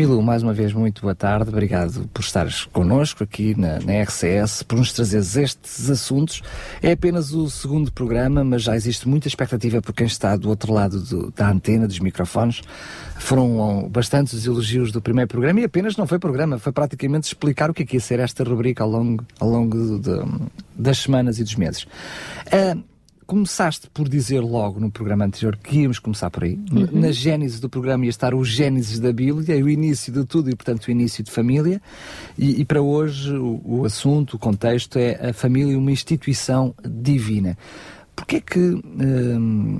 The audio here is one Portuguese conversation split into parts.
Milu, mais uma vez, muito boa tarde. Obrigado por estares connosco aqui na, na, RCS, por nos trazeres estes assuntos. É apenas o segundo programa, mas já existe muita expectativa por quem está do outro lado do, da antena, dos microfones. Foram bastantes os elogios do primeiro programa e apenas não foi programa, foi praticamente explicar o que é que ia ser esta rubrica ao longo, ao longo das semanas e dos meses. Uh, começaste por dizer logo no programa anterior que íamos começar por aí. Uhum. Na gênese do programa ia estar o gênesis da Bíblia, o início de tudo e, portanto, o início de família. E, e para hoje o, o, assunto, o contexto é a família uma instituição divina. Porquê é que hum,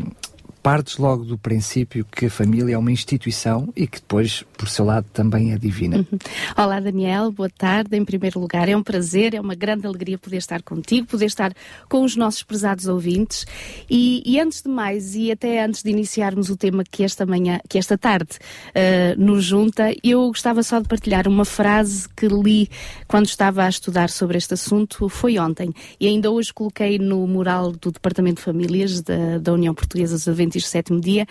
partes logo do princípio que a família é uma instituição e que depois, por seu lado, também é divina. Uhum. Olá, Daniel, boa tarde. Em primeiro lugar, é um prazer, é uma grande alegria poder estar contigo, poder estar com os nossos prezados ouvintes. E, e antes de mais, e até antes de iniciarmos o tema que esta manhã, que esta tarde uh, nos junta, eu gostava só de partilhar uma frase que li quando estava a estudar sobre este assunto, foi ontem. E ainda hoje coloquei no mural do Departamento de Famílias da, da União Portuguesa dos Adventistas Adventistas Sétimo Dia,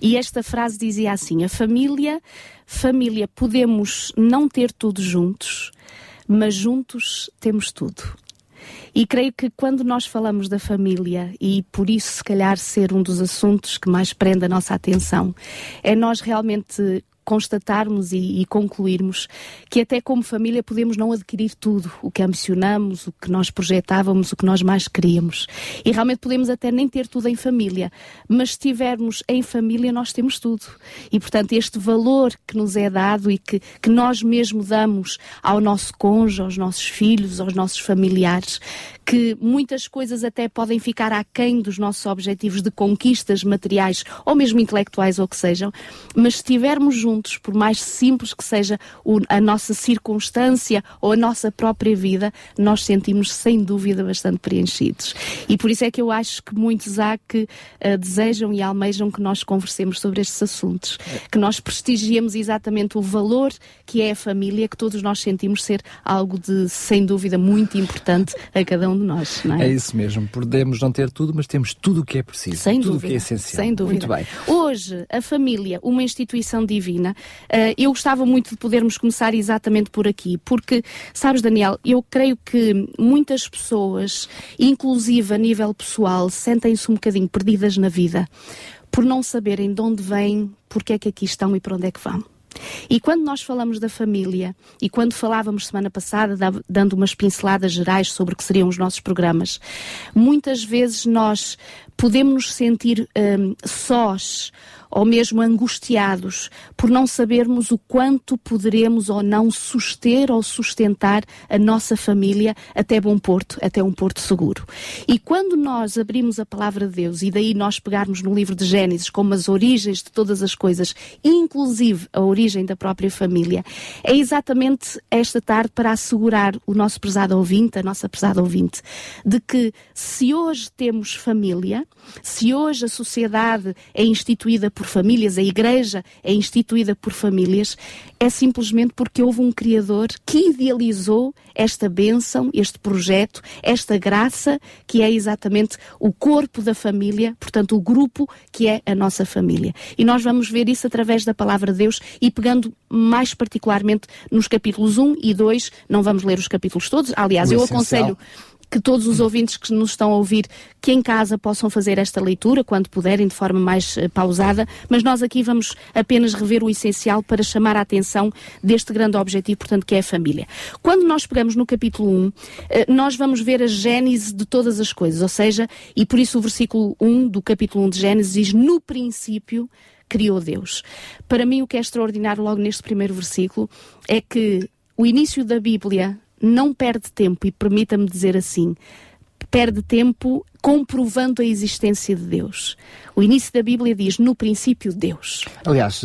e esta frase dizia assim: a família, família, podemos não ter tudo juntos, mas juntos temos tudo. E creio que quando nós falamos da família, e por isso se calhar ser um dos assuntos que mais prende a nossa atenção, é nós realmente constatarmos e, e, concluirmos que até como família podemos não adquirir tudo o que ambicionamos, o que nós projetávamos, o que nós mais queríamos. E realmente podemos até nem ter tudo em família, mas se tivermos em família nós temos tudo. E portanto este valor que nos é dado e que, que nós mesmo damos ao nosso cônjuge, aos nossos filhos, aos nossos familiares, que muitas coisas até podem ficar aquém dos nossos objetivos de conquistas materiais ou mesmo intelectuais ou que sejam, mas se estivermos juntos, por mais simples que seja a nossa circunstância ou a nossa própria vida, nós sentimos sem dúvida bastante preenchidos. E por isso é que eu acho que muitos há que uh, desejam e almejam que nós conversemos sobre estes assuntos, que nós prestigiemos exatamente o valor que é a família, que todos nós sentimos ser algo de, sem dúvida, muito importante a cada um um de nós, não é? É isso mesmo. Podemos não ter tudo, mas temos tudo o que é preciso. Sem tudo dúvida. o que é essencial. Sem dúvida. Muito bem. Hoje, a família, uma instituição divina, uh, eu gostava muito de podermos começar exatamente por aqui, porque, sabes, Daniel, eu creio que muitas pessoas, inclusive a nível pessoal, sentem-se um bocadinho perdidas na vida por não saberem de onde vêm, porque é que aqui estão e para onde é que vão. E quando nós falamos da família, e quando falávamos semana passada, dando umas pinceladas gerais sobre o que seriam os nossos programas, muitas vezes nós podemos nos sentir um, sós ou mesmo angustiados por não sabermos o quanto poderemos ou não suster ou sustentar a nossa família até bom porto, até um porto seguro. E quando nós abrimos a palavra de Deus e daí nós pegarmos no livro de Gênesis como as origens de todas as coisas, inclusive a origem da própria família, é exatamente esta tarde para assegurar o nosso prezado ouvinte, a nossa prezada ouvinte, de que se hoje temos família, se hoje a sociedade é instituída por famílias, a igreja é instituída por famílias, é simplesmente porque houve um Criador que idealizou esta bênção, este projeto, esta graça, que é exatamente o corpo da família, portanto, o grupo que é a nossa família. E nós vamos ver isso através da palavra de Deus e pegando mais particularmente nos capítulos 1 e 2, não vamos ler os capítulos todos, aliás, o eu essencial. aconselho que todos os ouvintes que nos estão a ouvir, que em casa possam fazer esta leitura, quando puderem, de forma mais uh, pausada, mas nós aqui vamos apenas rever o essencial para chamar a atenção deste grande objetivo, portanto, que é a família. Quando nós pegamos no capítulo 1, uh, eh, nós vamos ver a gênese de todas as coisas, ou seja, e por isso o versículo 1 do capítulo 1 de Gênesis diz, no princípio criou Deus. Para mim, o que é extraordinário logo neste primeiro versículo é que o início da Bíblia não perde tempo e permita-me dizer assim, perde tempo comprovando a existência de Deus. O início da Bíblia diz: no princípio, Deus. Aliás,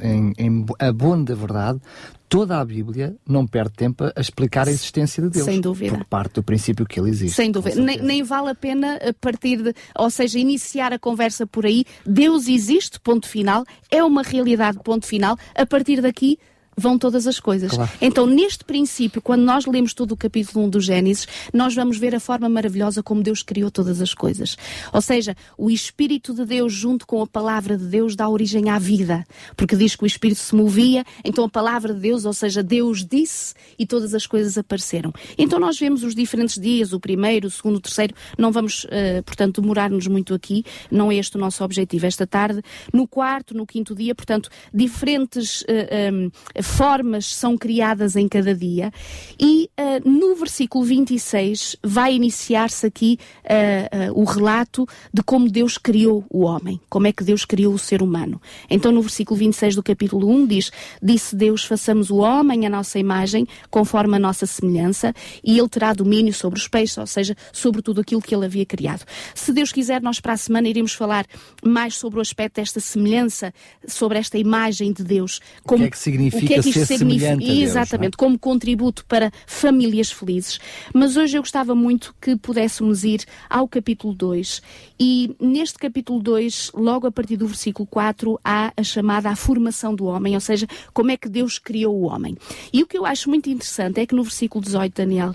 em, em abono da verdade, toda a Bíblia não perde tempo a explicar a existência de Deus. Sem dúvida. Por parte do princípio que ele existe. Sem dúvida. Nem, nem, vale a pena a partir de, ou seja, iniciar a conversa por aí. Deus existe, ponto final. É uma realidade, ponto final. A partir daqui, vão todas as coisas. Claro. Então, neste princípio, quando nós lemos todo o capítulo 1 do Gênesis, nós vamos ver a forma maravilhosa como Deus criou todas as coisas. Ou seja, o Espírito de Deus, junto com a palavra de Deus, dá origem à vida. Porque diz que o Espírito se movia, então a palavra de Deus, ou seja, Deus disse e todas as coisas apareceram. Então, nós vemos os diferentes dias, o primeiro, o segundo, o terceiro. Não vamos, uh, portanto, demorar-nos muito aqui. Não é este o nosso objetivo esta tarde. No quarto, no quinto dia, portanto, diferentes. Uh, um, formas são criadas em cada dia. E uh, no versículo 26 vai iniciar-se aqui uh, uh, o relato de como Deus criou o homem, como é que Deus criou o ser humano. Então, no versículo 26 do capítulo 1 diz: Disse Deus, façamos o homem à nossa imagem, conforme a nossa semelhança, e ele terá domínio sobre os peixes, ou seja, sobre tudo aquilo que ele havia criado. Se Deus quiser, nós para a semana iremos falar mais sobre o aspecto desta semelhança, sobre esta imagem de Deus. Como, o que é que significa é que isto significa? Exatamente, é? como contributo para famílias felizes. Mas hoje eu gostava muito que pudéssemos ir ao capítulo 2 e neste capítulo 2, logo a partir do versículo 4, há a chamada a formação do homem, ou seja, como é que Deus criou o homem. E o que eu acho muito interessante é que no versículo 18, Daniel,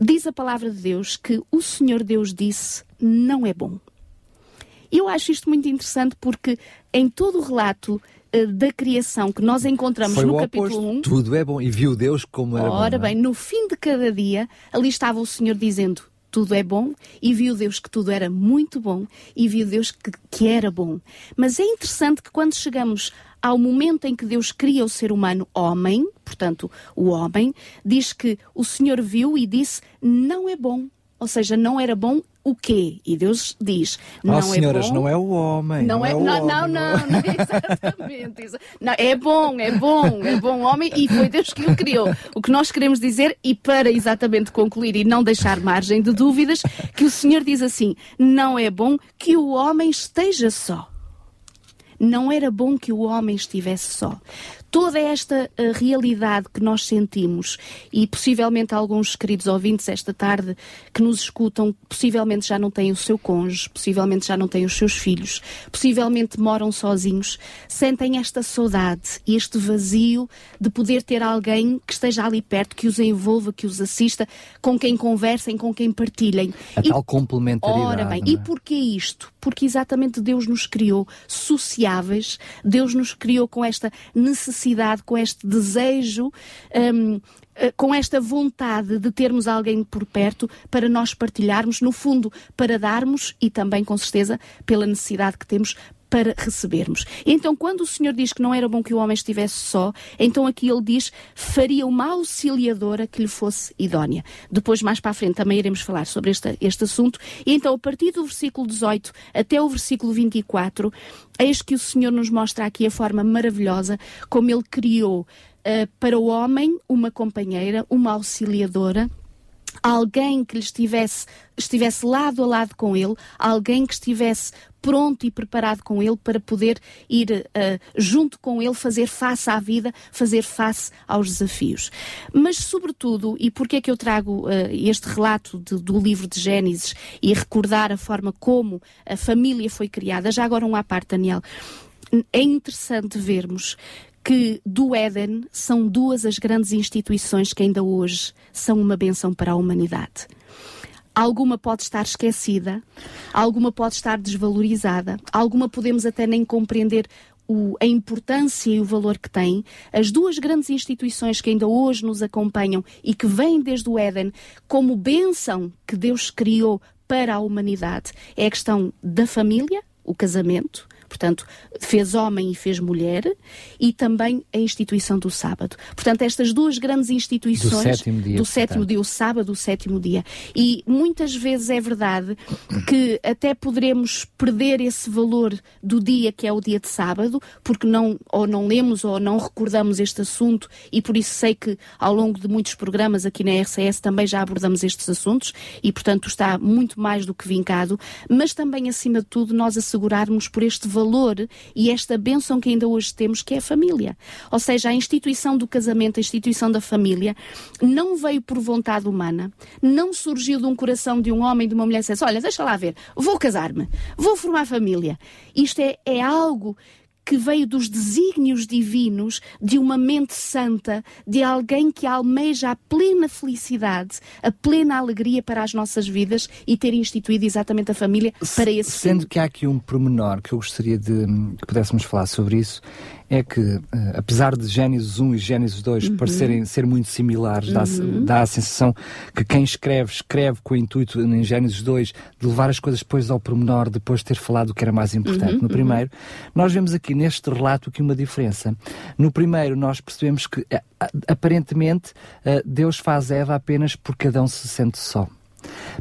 diz a palavra de Deus que o Senhor Deus disse: não é bom. Eu acho isto muito interessante porque em todo o relato da criação que nós encontramos Foi no capítulo 1. Tudo é bom. E viu Deus como era ora bom. Ora é? bem, no fim de cada dia, ali estava o Senhor dizendo: tudo é bom, e viu Deus que tudo era muito bom, e viu Deus que, que era bom. Mas é interessante que quando chegamos ao momento em que Deus cria o ser humano homem, portanto, o homem, diz que o Senhor viu e disse: não é bom. Ou seja, não era bom o quê? E Deus diz: não oh, senhoras, é bom. não é o homem. Não, não é, é o não, homem, não, não, não, exatamente. Isso. Não, é bom, é bom, é bom homem e foi Deus que o criou. O que nós queremos dizer, e para exatamente concluir e não deixar margem de dúvidas, que o Senhor diz assim: não é bom que o homem esteja só. Não era bom que o homem estivesse só toda esta uh, realidade que nós sentimos e possivelmente alguns queridos ouvintes esta tarde que nos escutam, possivelmente já não têm o seu cônjuge, possivelmente já não têm os seus filhos, possivelmente moram sozinhos, sentem esta saudade e este vazio de poder ter alguém que esteja ali perto, que os envolva, que os assista, com quem conversem, com quem partilhem. A e, tal complementaridade. Ora bem, é? e porquê isto? Porque exatamente Deus nos criou sociáveis, Deus nos criou com esta necessidade necessidade, com este desejo, um, eh, com esta vontade de termos alguém por perto para nós partilharmos, no fundo, para darmos e também, com certeza, pela necessidade que temos para recebermos. Então, quando o Senhor diz que não era bom que o homem estivesse só, então aqui ele diz faria uma auxiliadora que lhe fosse idónea. Depois, mais para a frente, também iremos falar sobre este, este assunto. E então, a partir do versículo 18 até o versículo 24, eis que o Senhor nos mostra aqui a forma maravilhosa como ele criou uh, para o homem uma companheira, uma auxiliadora alguém que lhe estivesse, estivesse lado a lado com ele, alguém que estivesse pronto e preparado com ele para poder ir uh, junto com ele fazer face à vida, fazer face aos desafios. Mas, sobretudo, e porquê é que eu trago uh, este relato de, do livro de Gênesis e recordar a forma como a família foi criada, já agora um à parte, Daniel, é interessante vermos que do Éden são duas as grandes instituições que ainda hoje são uma benção para a humanidade. Alguma pode estar esquecida, alguma pode estar desvalorizada, alguma podemos até nem compreender o, a importância e o valor que tem, as duas grandes instituições que ainda hoje nos acompanham e que vêm desde o Éden como bênção que Deus criou para a humanidade é a questão da família, o casamento, portanto, fez homem e fez mulher, e também a instituição do sábado. Portanto, estas duas grandes instituições do sétimo dia, do sétimo dia o sábado, o sétimo dia. E muitas vezes é verdade que até poderemos perder esse valor do dia que é o dia de sábado, porque não ou não lemos ou não recordamos este assunto e por isso sei que ao longo de muitos programas aqui na RCS também já abordamos estes assuntos e portanto está muito mais do que vincado, mas também acima de tudo nós assegurarmos por este valor e esta bênção que ainda hoje temos que é a família. Ou seja, a instituição do casamento, a instituição da família não veio por vontade humana, não surgiu de um coração de um homem, de uma mulher, disse, olha, deixa lá ver, vou casar-me, vou formar família. Isto é, é algo que veio dos desígnios divinos de uma mente santa, de alguém que almeja a plena felicidade, a plena alegria para as nossas vidas e ter instituído exatamente a família para esse Sendo fim. que há aqui um pormenor que eu gostaria de que pudéssemos falar sobre isso, é que, uh, apesar de Gênesis 1 e Gênesis 2 uhum. parecerem ser muito similares, uhum. dá, dá, a sensação que quem escreve, escreve com o intuito, em Gênesis 2, de levar as coisas depois ao pormenor, depois de ter falado o que era mais importante. Uhum. No primeiro, nós vemos aqui neste relato aqui uma diferença. No primeiro, nós percebemos que, aparentemente, uh, Deus faz Eva apenas porque Adão se sente só.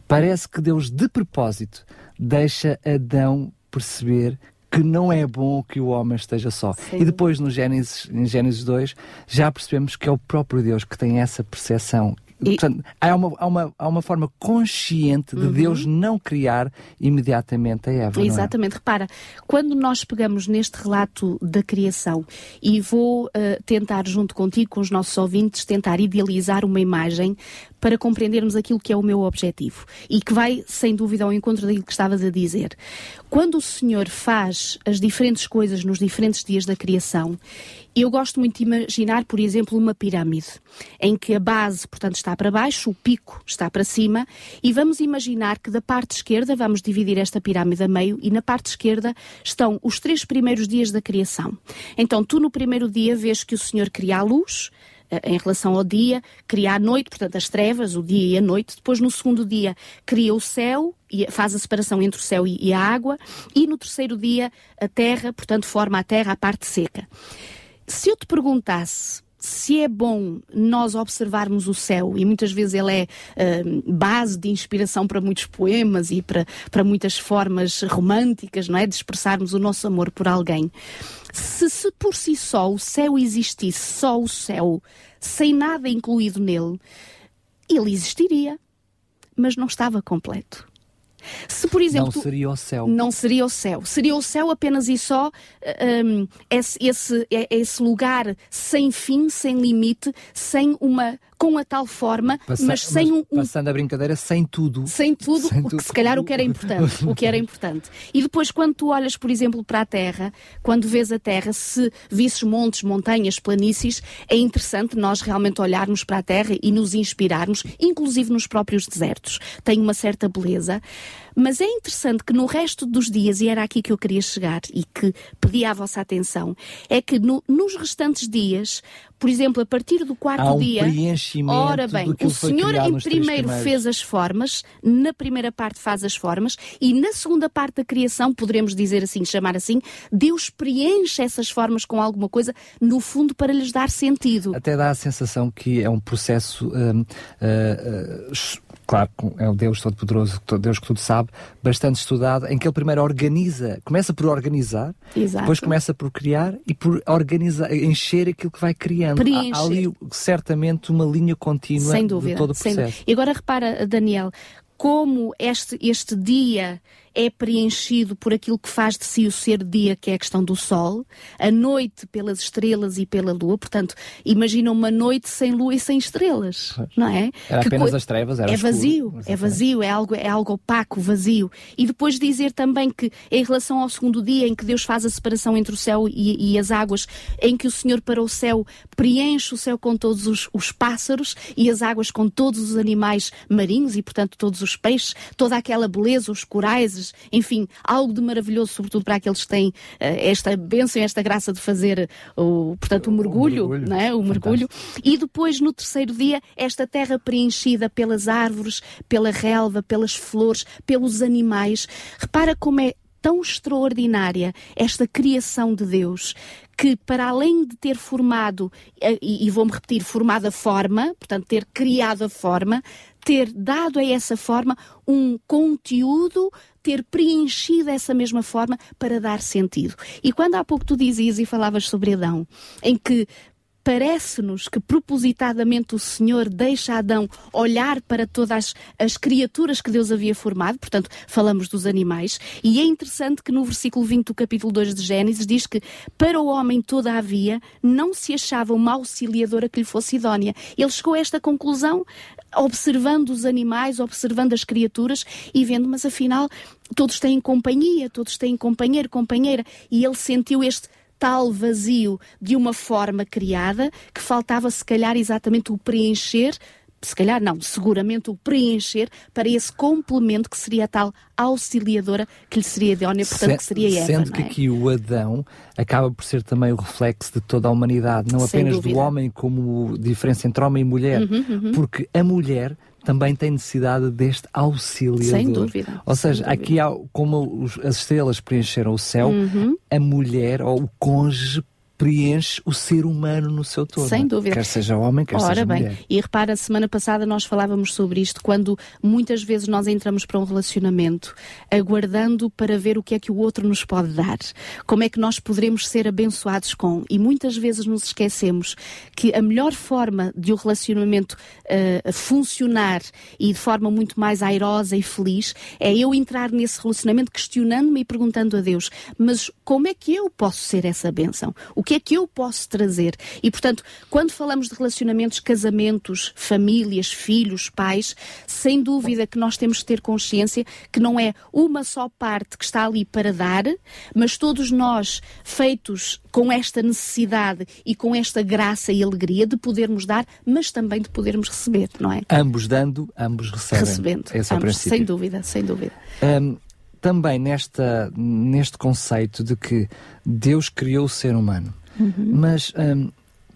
Parece que Deus, de propósito, deixa Adão perceber que não é bom que o homem esteja só. Sim. E depois, no Gênesis, em Gênesis 2, já percebemos que é o próprio Deus que tem essa percepção. E... Portanto, há uma, há, uma, há uma forma consciente de uhum. Deus não criar imediatamente a Eva. É? Exatamente. É? Repara, quando nós pegamos neste relato da criação e vou uh, tentar, junto contigo, com os nossos ouvintes, tentar idealizar uma imagem para compreendermos aquilo que é o meu objetivo e que vai, sem dúvida, ao encontro daquilo que estavas a dizer. Quando o Senhor faz as diferentes coisas nos diferentes dias da criação, eu gosto muito de imaginar, por exemplo, uma pirâmide, em que a base, portanto, está para baixo, o pico está para cima, e vamos imaginar que da parte esquerda, vamos dividir esta pirâmide a meio, e na parte esquerda estão os três primeiros dias da criação. Então, tu no primeiro dia vês que o Senhor cria a luz, eh, em relação ao dia, cria a noite, portanto as trevas, o dia e a noite. Depois no segundo dia cria o céu e faz a separação entre o céu e a água. E no terceiro dia a terra, portanto forma a terra a parte seca. Se eu te perguntasse se é bom nós observarmos o céu, e muitas vezes ele é uh, base de inspiração para muitos poemas e para, para muitas formas românticas, não é? De expressarmos o nosso amor por alguém. Se, se por si só o céu existisse, só o céu, sem nada incluído nele, ele existiria, mas não estava completo. Se, por exemplo. Não seria o céu. Não seria o céu. Seria o céu apenas e só um, esse, esse, é, esse lugar sem fim, sem limite, sem uma com a tal forma, Passa, mas sem mas, um, Passando a brincadeira, sem tudo. Sem tudo, sem tudo. se calhar o que era importante. o que era importante. E depois, quando tu olhas, por exemplo, para a Terra, quando vês a Terra, se visses montes, montanhas, planícies, é interessante nós realmente olharmos para a Terra e nos inspirarmos, inclusive nos próprios desertos. Tem uma certa beleza. Mas é interessante que no resto dos dias, e era aqui que eu queria chegar e que pedi a vossa atenção, é que no, nos restantes dias, por exemplo, a partir do quarto um dia. Ora bem, o Senhor em primeiro fez as formas, na primeira parte faz as formas, e na segunda parte da criação, poderemos dizer assim, chamar assim, Deus preenche essas formas com alguma coisa, no fundo, para lhes dar sentido. Até dá a sensação que é um processo. uh, uh, claro, é o Deus Todo-Poderoso, Deus que tudo sabe, bastante estudado, em que ele primeiro organiza, começa por organizar, Exato. depois começa por criar e por organizar, encher aquilo que vai criando. Há, há ali certamente uma linha contínua sem dúvida, de todo o processo. E agora repara, Daniel, como este, este dia é preenchido por aquilo que faz de si o ser dia, que é a questão do sol, a noite pelas estrelas e pela lua. Portanto, imagina uma noite sem lua e sem estrelas, pois. não é? Era que apenas co... as trevas, era É vazio, escuro, é vazio, é algo, é algo opaco, vazio. E depois dizer também que, em relação ao segundo dia, em que Deus faz a separação entre o céu e, e as águas, em que o Senhor para o céu preenche o céu com todos os, os pássaros e as águas com todos os animais marinhos e, portanto, todos os peixes, toda aquela beleza, os corais, enfim, algo de maravilhoso, sobretudo para aqueles que têm uh, esta bênção, esta graça de fazer o, portanto, o mergulho, o mergulho, não é? o mergulho. E depois, no terceiro dia, esta terra preenchida pelas árvores, pela relva, pelas flores, pelos animais. Repara como é tão extraordinária esta criação de Deus que, para além de ter formado, eh, e, e vou-me repetir, formado a forma, portanto, ter criado a forma, ter dado a essa forma um conteúdo, ter preenchido essa mesma forma para dar sentido. E quando há pouco tu dizias e falavas sobre Adão, em que parece-nos que propositadamente o Senhor deixa Adão olhar para todas as, as, criaturas que Deus havia formado, portanto, falamos dos animais, e é interessante que no versículo 20 do capítulo 2 de Gênesis diz que para o homem todavia não se achava uma auxiliadora que lhe fosse idónea. Ele chegou a esta conclusão observando os animais, observando as criaturas e vendo, mas afinal todos têm companhia, todos têm companheiro, companheira, e ele sentiu este tal vazio de uma forma criada que faltava, se calhar, exatamente o preencher se calhar não, seguramente o preencher para esse complemento que seria a tal auxiliadora que lhe seria idónea, portanto Se, que seria Eva. Sendo que é? aqui o Adão acaba por ser também o reflexo de toda a humanidade, não Sem apenas dúvida. do homem como diferença entre homem e mulher, uhum, uhum. porque a mulher também tem necessidade deste auxiliador. Sem dúvida. Ou seja, dúvida. aqui há, como os, as estrelas preencheram o céu, uhum. a mulher ou o cônjuge preenche o ser humano no seu todo. Sem dúvida. Quer seja homem, quer Ora seja bem, mulher. E repara, semana passada nós falávamos sobre isto, quando muitas vezes nós entramos para um relacionamento aguardando para ver o que é que o outro nos pode dar, como é que nós poderemos ser abençoados com. E muitas vezes nos esquecemos que a melhor forma de o um relacionamento uh, funcionar e de forma muito mais airosa e feliz é eu entrar nesse relacionamento questionando-me e perguntando a Deus, mas como é que eu posso ser essa bênção? O que é que eu posso trazer? E, portanto, quando falamos de relacionamentos, casamentos, famílias, filhos, pais, sem dúvida que nós temos que ter consciência que não é uma só parte que está ali para dar, mas todos nós feitos com esta necessidade e com esta graça e alegria de podermos dar, mas também de podermos receber, não é? Ambos dando, ambos recebem. Recebendo, Esse ambos, é o princípio. sem dúvida, sem dúvida. Um, também nesta, neste conceito de que Deus criou o ser humano. Uhum. Mas um,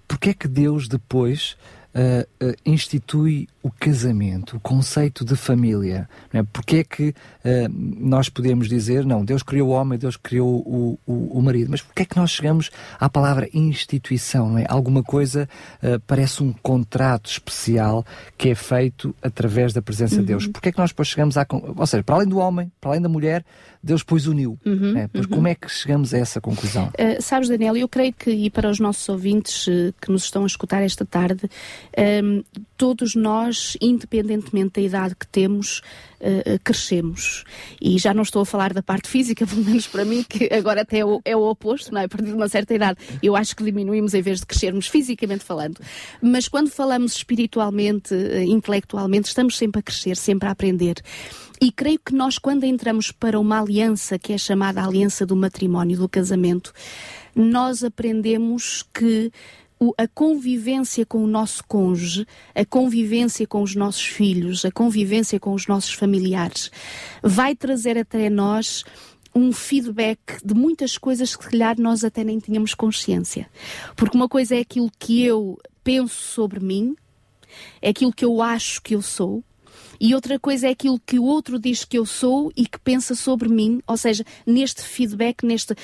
porquê é que Deus depois uh, uh, institui o casamento, o conceito de família. Não é? Porque é que uh, nós podemos dizer, não, Deus criou o homem, Deus criou o, o, o marido, mas porque é que nós chegamos à palavra instituição? É? Alguma coisa uh, parece um contrato especial que é feito através da presença uhum. de Deus. Porque é que nós depois chegamos à... Ou seja, para além do homem, para além da mulher, Deus depois uniu. Uhum, é? Uhum. como é que chegamos a essa conclusão? Uh, sabes, Daniel, eu creio que, e para os nossos ouvintes que nos estão a escutar esta tarde, um, todos nós, independentemente da idade que temos, uh, crescemos. E já não estou a falar da parte física, pelo menos para mim, que agora até é o, é o oposto, não é? A partir de uma certa idade, eu acho que diminuímos em vez de crescermos fisicamente falando. Mas quando falamos espiritualmente, uh, intelectualmente, estamos sempre a crescer, sempre a aprender. E creio que nós, quando entramos para uma aliança, que é chamada aliança do matrimónio, do casamento, nós aprendemos que a convivência com o nosso cônjuge, a convivência com os nossos filhos, a convivência com os nossos familiares, vai trazer até nós um feedback de muitas coisas que, se calhar, nós até nem tínhamos consciência. Porque uma coisa é aquilo que eu penso sobre mim, é aquilo que eu acho que eu sou, e outra coisa é aquilo que o outro diz que eu sou e que pensa sobre mim, ou seja, neste feedback, neste,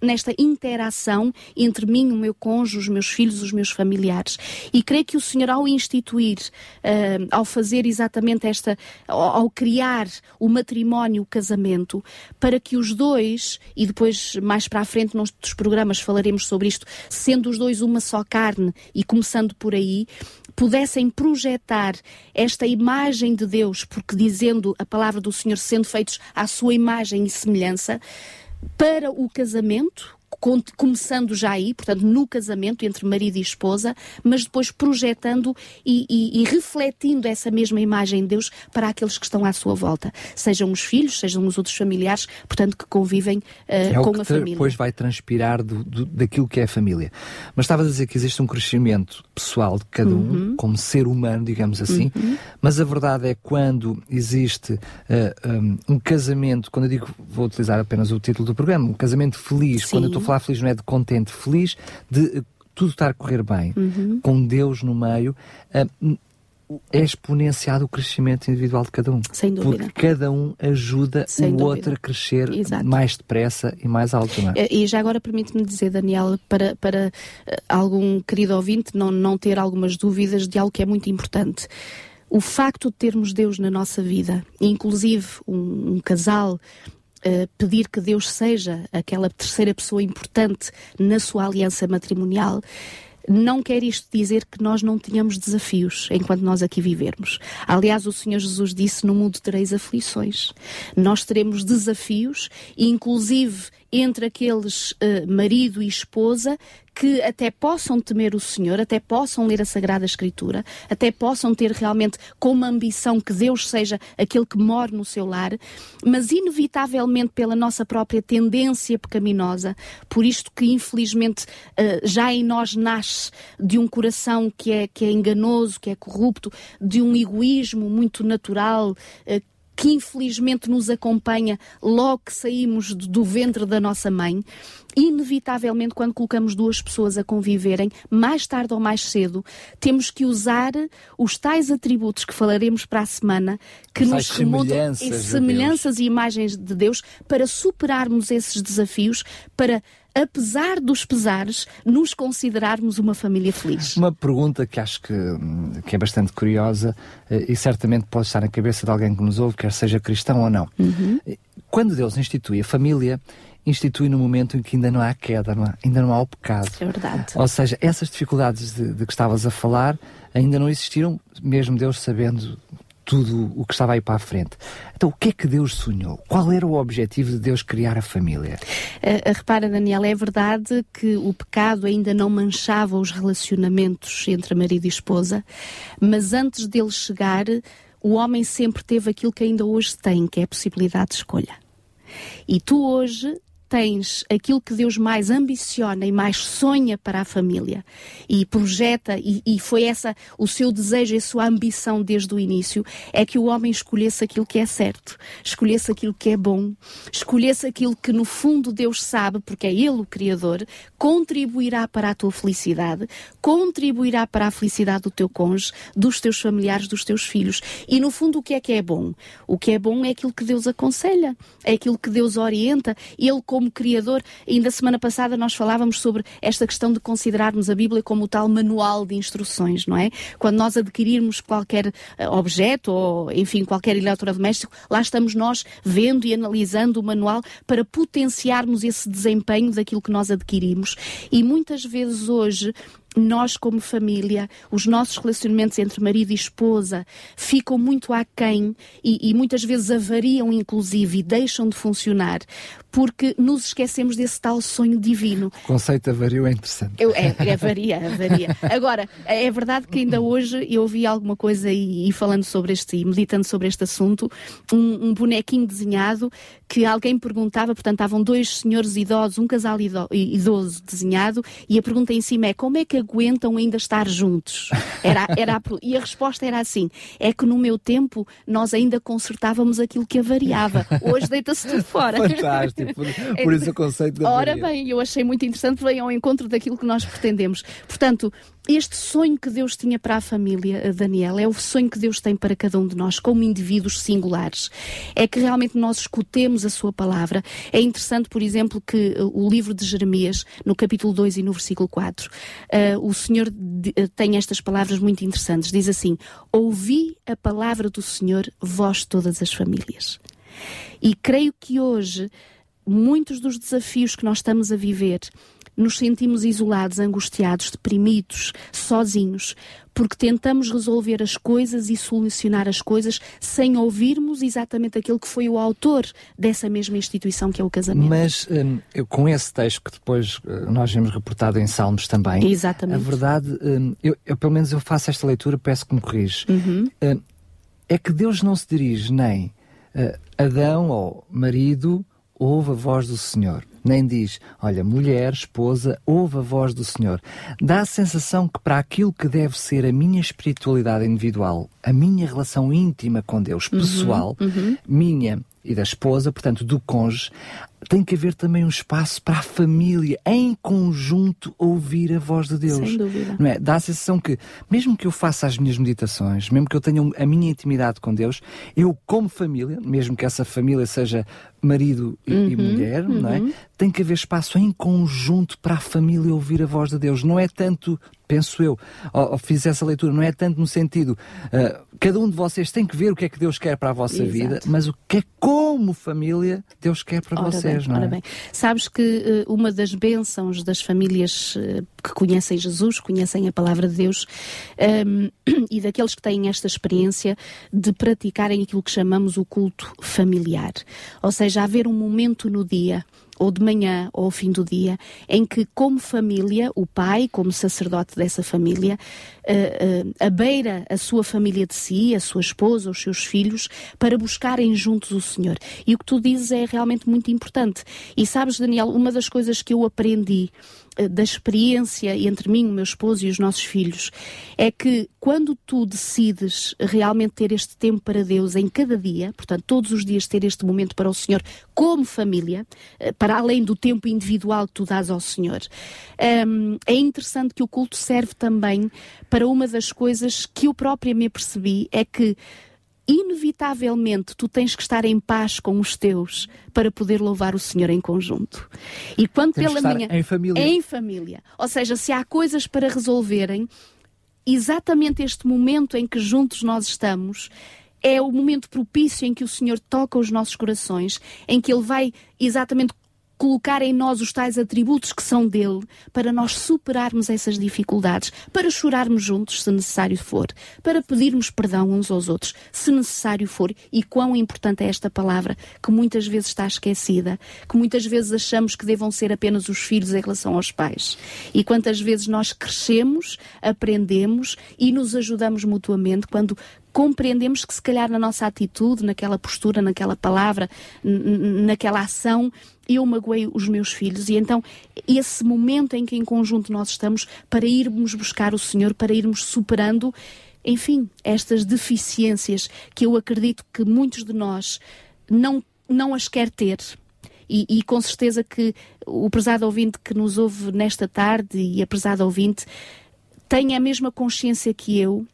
nesta interação entre mim, o meu cônjuge, os meus filhos, os meus familiares. E creio que o Senhor, ao instituir, uh, ao fazer exatamente esta, ao, ao criar o matrimónio, o casamento, para que os dois, e depois mais para a frente nos programas falaremos sobre isto, sendo os dois uma só carne e começando por aí, pudessem projetar esta imagem de Deus, porque dizendo a palavra do Senhor, sendo feitos à sua imagem e semelhança, para o casamento, começando já aí, portanto, no casamento entre marido e esposa, mas depois projetando e, e, e, refletindo essa mesma imagem de Deus para aqueles que estão à sua volta, sejam os filhos, sejam os outros familiares, portanto, que convivem uh, é com a família. Depois vai transpirar do, do, daquilo que é a família. Mas estava a dizer que existe um crescimento pessoal de cada um, uhum. como ser humano, digamos assim, uhum. mas a verdade é quando existe uh, eh, um, um, casamento, quando eu digo, vou utilizar apenas o título do programa, um casamento feliz, Sim. quando eu estou falar feliz não é de contente, feliz de tudo estar a correr bem, uhum. com Deus no meio, uh, é exponenciado o crescimento individual de cada um. Sem dúvida. Porque cada um ajuda Sem o dúvida. outro a crescer Exato. mais depressa e mais alto. Não é? E já agora permite-me dizer, Daniel, para, para eh, algum querido ouvinte não, não ter algumas dúvidas de algo que é muito importante. O facto de termos Deus na nossa vida, inclusive um, um casal Uh, pedir que Deus seja aquela terceira pessoa importante na sua aliança matrimonial, não quer isto dizer que nós não tenhamos desafios enquanto nós aqui vivermos. Aliás, o Senhor Jesus disse: No mundo tereis aflições. Nós teremos desafios, inclusive entre aqueles uh, marido e esposa que até possam temer o Senhor, até possam ler a Sagrada Escritura, até possam ter realmente como ambição que Deus seja aquele que mora no seu lar, mas inevitavelmente pela nossa própria tendência pecaminosa, por isto que infelizmente uh, já em nós nasce de um coração que é, que é enganoso, que é corrupto, de um egoísmo muito natural, uh, que infelizmente nos acompanha logo que saímos do ventre da nossa mãe, inevitavelmente, quando colocamos duas pessoas a conviverem, mais tarde ou mais cedo, temos que usar os tais atributos que falaremos para a semana, que As nos remontam semelhanças e imagens de Deus, para superarmos esses desafios, para apesar dos pesares, nos considerarmos uma família feliz? Uma pergunta que acho que, que é bastante curiosa eh, e certamente pode estar na cabeça de alguém que nos ouve, quer seja cristão ou não. Uhum. Quando Deus institui a família, institui no momento em que ainda não há queda, não há, ainda não há o pecado. É verdade. Ou seja, essas dificuldades de, de que estavas a falar ainda não existiram, mesmo Deus sabendo tudo o que estava aí para a frente. Então, o que é que Deus sonhou? Qual era o objetivo de Deus criar a família? Uh, repara, Daniel, é verdade que o pecado ainda não manchava os relacionamentos entre marido e esposa, mas antes dele chegar, o homem sempre teve aquilo que ainda hoje tem, que é a possibilidade de escolha. E tu hoje tens aquilo que Deus mais ambiciona e mais sonha para a família e projeta, e, e, foi essa o seu desejo a sua ambição desde o início, é que o homem escolhesse aquilo que é certo, escolhesse aquilo que é bom, escolhesse aquilo que no fundo Deus sabe, porque é Ele o Criador, contribuirá para a tua felicidade, contribuirá para a felicidade do teu cônjuge, dos teus familiares, dos teus filhos. E no fundo, o que é que é bom? O que é bom é aquilo que Deus aconselha, é aquilo que Deus orienta, Ele como Criador. Ainda semana passada nós falávamos sobre esta questão de considerarmos a Bíblia como o tal manual de instruções, não é? Quando nós adquirirmos qualquer eh, objeto ou, enfim, qualquer eletrodoméstico, lá estamos nós vendo e analisando o manual para potenciarmos esse desempenho daquilo que nós adquirimos. E muitas vezes hoje nós, como família, os nossos relacionamentos entre marido e esposa ficam muito aquém e, e muitas vezes avariam, inclusive, e deixam de funcionar porque nos esquecemos desse tal sonho divino. O conceito avario é interessante. Eu, é, é varia, varia. Agora, é verdade que ainda hoje eu ouvi alguma coisa e, e falando sobre este, e meditando sobre este assunto, um, um, bonequinho desenhado que alguém perguntava, portanto, estavam dois senhores idosos, um casal idoso desenhado, e a pergunta em cima é como é que aguentam ainda estar juntos? Era, era a, e a resposta era assim: é que no meu tempo nós ainda consertávamos aquilo que avariava. Hoje deita-se tudo fora. Fantástico, por, por isso o conceito da Ora bem, eu achei muito interessante, veio ao encontro daquilo que nós pretendemos. Portanto, este sonho que Deus tinha para a família, Daniel, é o sonho que Deus tem para cada um de nós, como indivíduos singulares. É que realmente nós escutemos a sua palavra. É interessante, por exemplo, que eh, o livro de Jeremias, no capítulo 2 e no versículo 4, uh, o Senhor tem estas palavras muito interessantes. Diz assim: Ouvi a palavra do Senhor, vós todas as famílias. E creio que hoje muitos dos desafios que nós estamos a viver nos sentimos isolados, angustiados, deprimidos, sozinhos, porque tentamos resolver as coisas e solucionar as coisas sem ouvirmos exatamente aquele que foi o autor dessa mesma instituição que é o casamento. Mas hum, eu, com esse texto que depois uh, nós vimos reportado em Salmos também, exatamente. a verdade, hum, eu, eu, pelo menos eu faço esta leitura, peço que me corrija. Uhum. Hum, é que Deus não se dirige nem uh, Adão ou marido ouve a voz do Senhor nem diz, olha, mulher, esposa, ouve a voz do Senhor. Dá a sensação que para aquilo que deve ser a minha espiritualidade individual, a minha relação íntima com Deus, uhum, pessoal, uhum, uhum. minha e da esposa, portanto, do cônjuge, tem que haver também um espaço para a família, em conjunto, ouvir a voz de Deus. Sem dúvida. Não é? Dá a sensação que, mesmo que eu faça as minhas meditações, mesmo que eu tenha a minha intimidade com Deus, eu, como família, mesmo que essa família seja marido e, uhum, e mulher, uhum. não é? Tem que haver espaço em conjunto para a família ouvir a voz de Deus. Não é tanto, penso eu, ou, ou fiz essa leitura, não é tanto no sentido, uh, cada um de vocês tem que ver o que é que Deus quer para a vossa Exato. vida, mas o que é como família Deus quer para ora vocês, não é? Ora bem, sabes que uh, uma das bênçãos das famílias uh, que conhecem Jesus, conhecem a palavra de Deus, um, e daqueles que têm esta experiência de praticarem aquilo que chamamos o culto familiar. Ou seja, haver um momento no dia ou de manhã ou ao fim do dia, em que, como família, o pai, como sacerdote dessa família, uh, uh, abeira a sua família de si, a sua esposa, os seus filhos, para buscarem juntos o Senhor. E o que tu dizes é realmente muito importante. E sabes, Daniel, uma das coisas que eu aprendi da experiência entre mim, o meu esposo e os nossos filhos, é que quando tu decides realmente ter este tempo para Deus em cada dia, portanto, todos os dias ter este momento para o Senhor como família, para além do tempo individual que tu dás ao Senhor. Um, é interessante que o culto serve também para uma das coisas que eu própria me apercebi, é que inevitavelmente tu tens que estar em paz com os teus para poder louvar o Senhor em conjunto. E quando Temos pela manhã em família. em família, ou seja, se há coisas para resolverem, exatamente este momento em que juntos nós estamos é o momento propício em que o Senhor toca os nossos corações, em que Ele vai exatamente colocar em nós os tais atributos que são dele, para nós superarmos essas dificuldades, para chorarmos juntos, se necessário for, para pedirmos perdão uns aos outros, se necessário for. E quão importante é esta palavra, que muitas vezes está esquecida, que muitas vezes achamos que devam ser apenas os filhos em relação aos pais. E quantas vezes nós crescemos, aprendemos e nos ajudamos mutuamente quando compreendemos que se calhar na nossa atitude, naquela postura, naquela palavra, naquela ação, eu magoei os meus filhos. E então, esse momento em que em conjunto nós estamos para irmos buscar o Senhor, para irmos superando, enfim, estas deficiências que eu acredito que muitos de nós não, não as quer ter. E, e, com certeza que o prezado ouvinte que nos ouve nesta tarde e a prezada ouvinte tem a mesma consciência que eu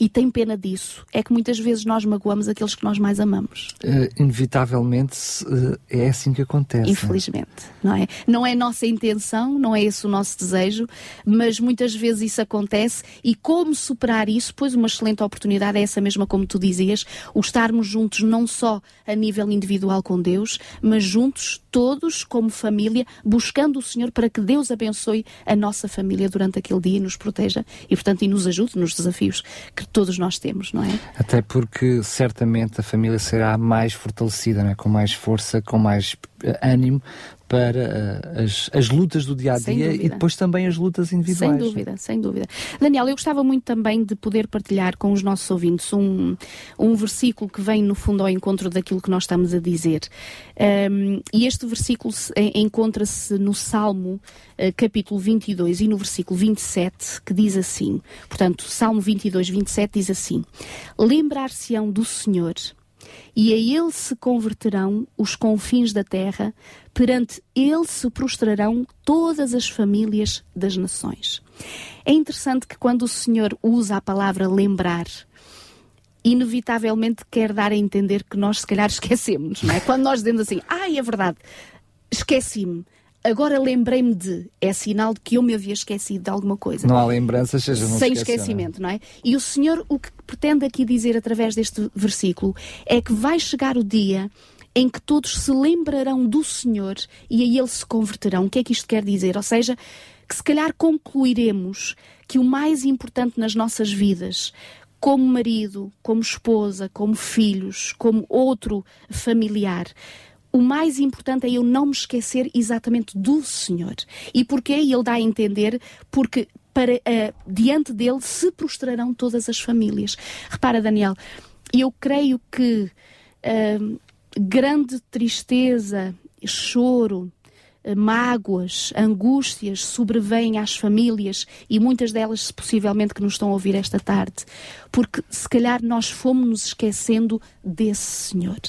e tem pena disso, é que muitas vezes nós magoamos aqueles que nós mais amamos. Uh, inevitavelmente uh, é assim que acontece. Infelizmente, não é? Não é nossa intenção, não é esse o nosso desejo, mas muitas vezes isso acontece e como superar isso, pois uma excelente oportunidade é essa mesma como tu dizias, o estarmos juntos não só a nível individual com Deus, mas juntos todos como família, buscando o Senhor para que Deus abençoe a nossa família durante aquele dia e nos proteja e, portanto, e nos ajude nos desafios que todos nós temos, não é? Até porque certamente a família será mais fortalecida, é? com mais força, com mais ânimo para uh, as, as lutas do dia a dia e depois também as lutas individuais. Sem dúvida, sem dúvida. Daniel, eu gostava muito também de poder partilhar com os nossos ouvintes um, um versículo que vem no fundo ao encontro daquilo que nós estamos a dizer. Um, e este versículo encontra-se no Salmo uh, capítulo 22 e no versículo 27 que diz assim, portanto, Salmo 22, 27 diz assim: Lembrar-se-ão do Senhor e a ele se converterão os confins da terra, perante ele se prostrarão todas as famílias das nações. É interessante que quando o Senhor usa a palavra lembrar, inevitavelmente quer dar a entender que nós se calhar esquecemos, não é? Quando nós dizemos assim, ai, ah, é verdade, esqueci-me agora lembrei-me de, é sinal de que eu me havia esquecido de alguma coisa. Não há lembranças, seja não Sem esquecer, esquecimento, não é? E o Senhor o que pretende aqui dizer através deste versículo é que vai chegar o dia em que todos se lembrarão do Senhor e a Ele se converterão. O que é que isto quer dizer? Ou seja, que se calhar concluiremos que o mais importante nas nossas vidas, como marido, como esposa, como filhos, como outro familiar, o mais importante é eu não me esquecer exatamente do Senhor. E porquê? Ele dá a entender porque para, uh, diante dele se prostrarão todas as famílias. Repara, Daniel, eu creio que uh, grande tristeza, choro, eh, mágoas, angústias sobrevêm às famílias e muitas delas, possivelmente, que nos estão a ouvir esta tarde, porque se calhar nós fomos nos esquecendo desse Senhor.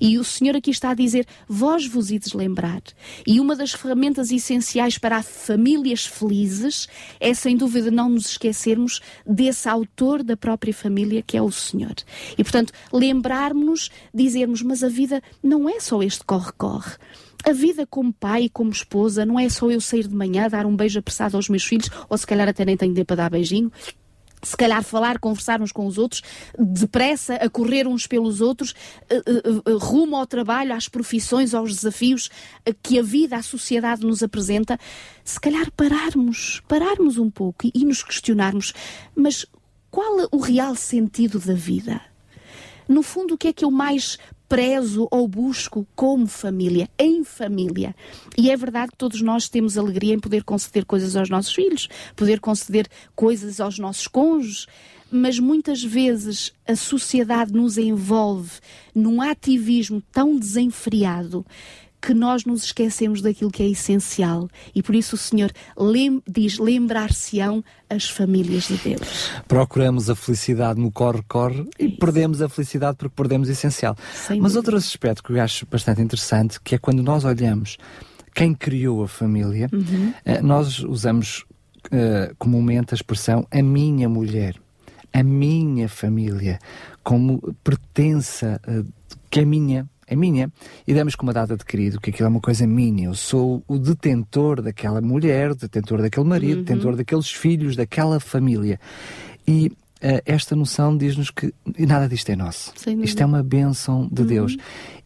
E o Senhor aqui está a dizer: Vós vos ides lembrar. E uma das ferramentas essenciais para famílias felizes é, sem dúvida, não nos esquecermos desse autor da própria família, que é o Senhor. E, portanto, lembrarmos-nos, dizermos: Mas a vida não é só este corre-corre. A vida como pai e como esposa não é só eu sair de manhã, dar um beijo apressado aos meus filhos, ou se calhar até nem tenho tempo para dar beijinho, se calhar falar, conversar uns com os outros, depressa, a correr uns pelos outros, uh, uh, uh, rumo ao trabalho, às profissões, aos desafios que a vida, a sociedade nos apresenta, se calhar pararmos, pararmos um pouco e nos questionarmos, mas qual o real sentido da vida? No fundo, o que é que eu mais prezo ou busco como família, em família. E é verdade que todos nós temos alegria em poder conceder coisas aos nossos filhos, poder conceder coisas aos nossos cônjuges, mas muitas vezes a sociedade nos envolve num ativismo tão desenfreado que nós nos esquecemos daquilo que é essencial. E por isso o Senhor lem diz: lembrar-se-ão as famílias de Deus. Procuramos a felicidade no corre-corre é e perdemos a felicidade porque perdemos o essencial. Sem Mas dúvida. outro aspecto que eu acho bastante interessante, que é quando nós olhamos quem criou a família, uhum. Eh, nós usamos uh, comumente a expressão a minha mulher, a minha família, como pertença uh, que é minha é minha, e damos como data adquirido que aquilo é uma coisa minha. Eu sou o detentor daquela mulher, detentor daquele marido, uhum. detentor daqueles filhos, daquela família. E uh, esta noção diz-nos que nada disto é nosso. Isto é uma bênção de uhum. Deus.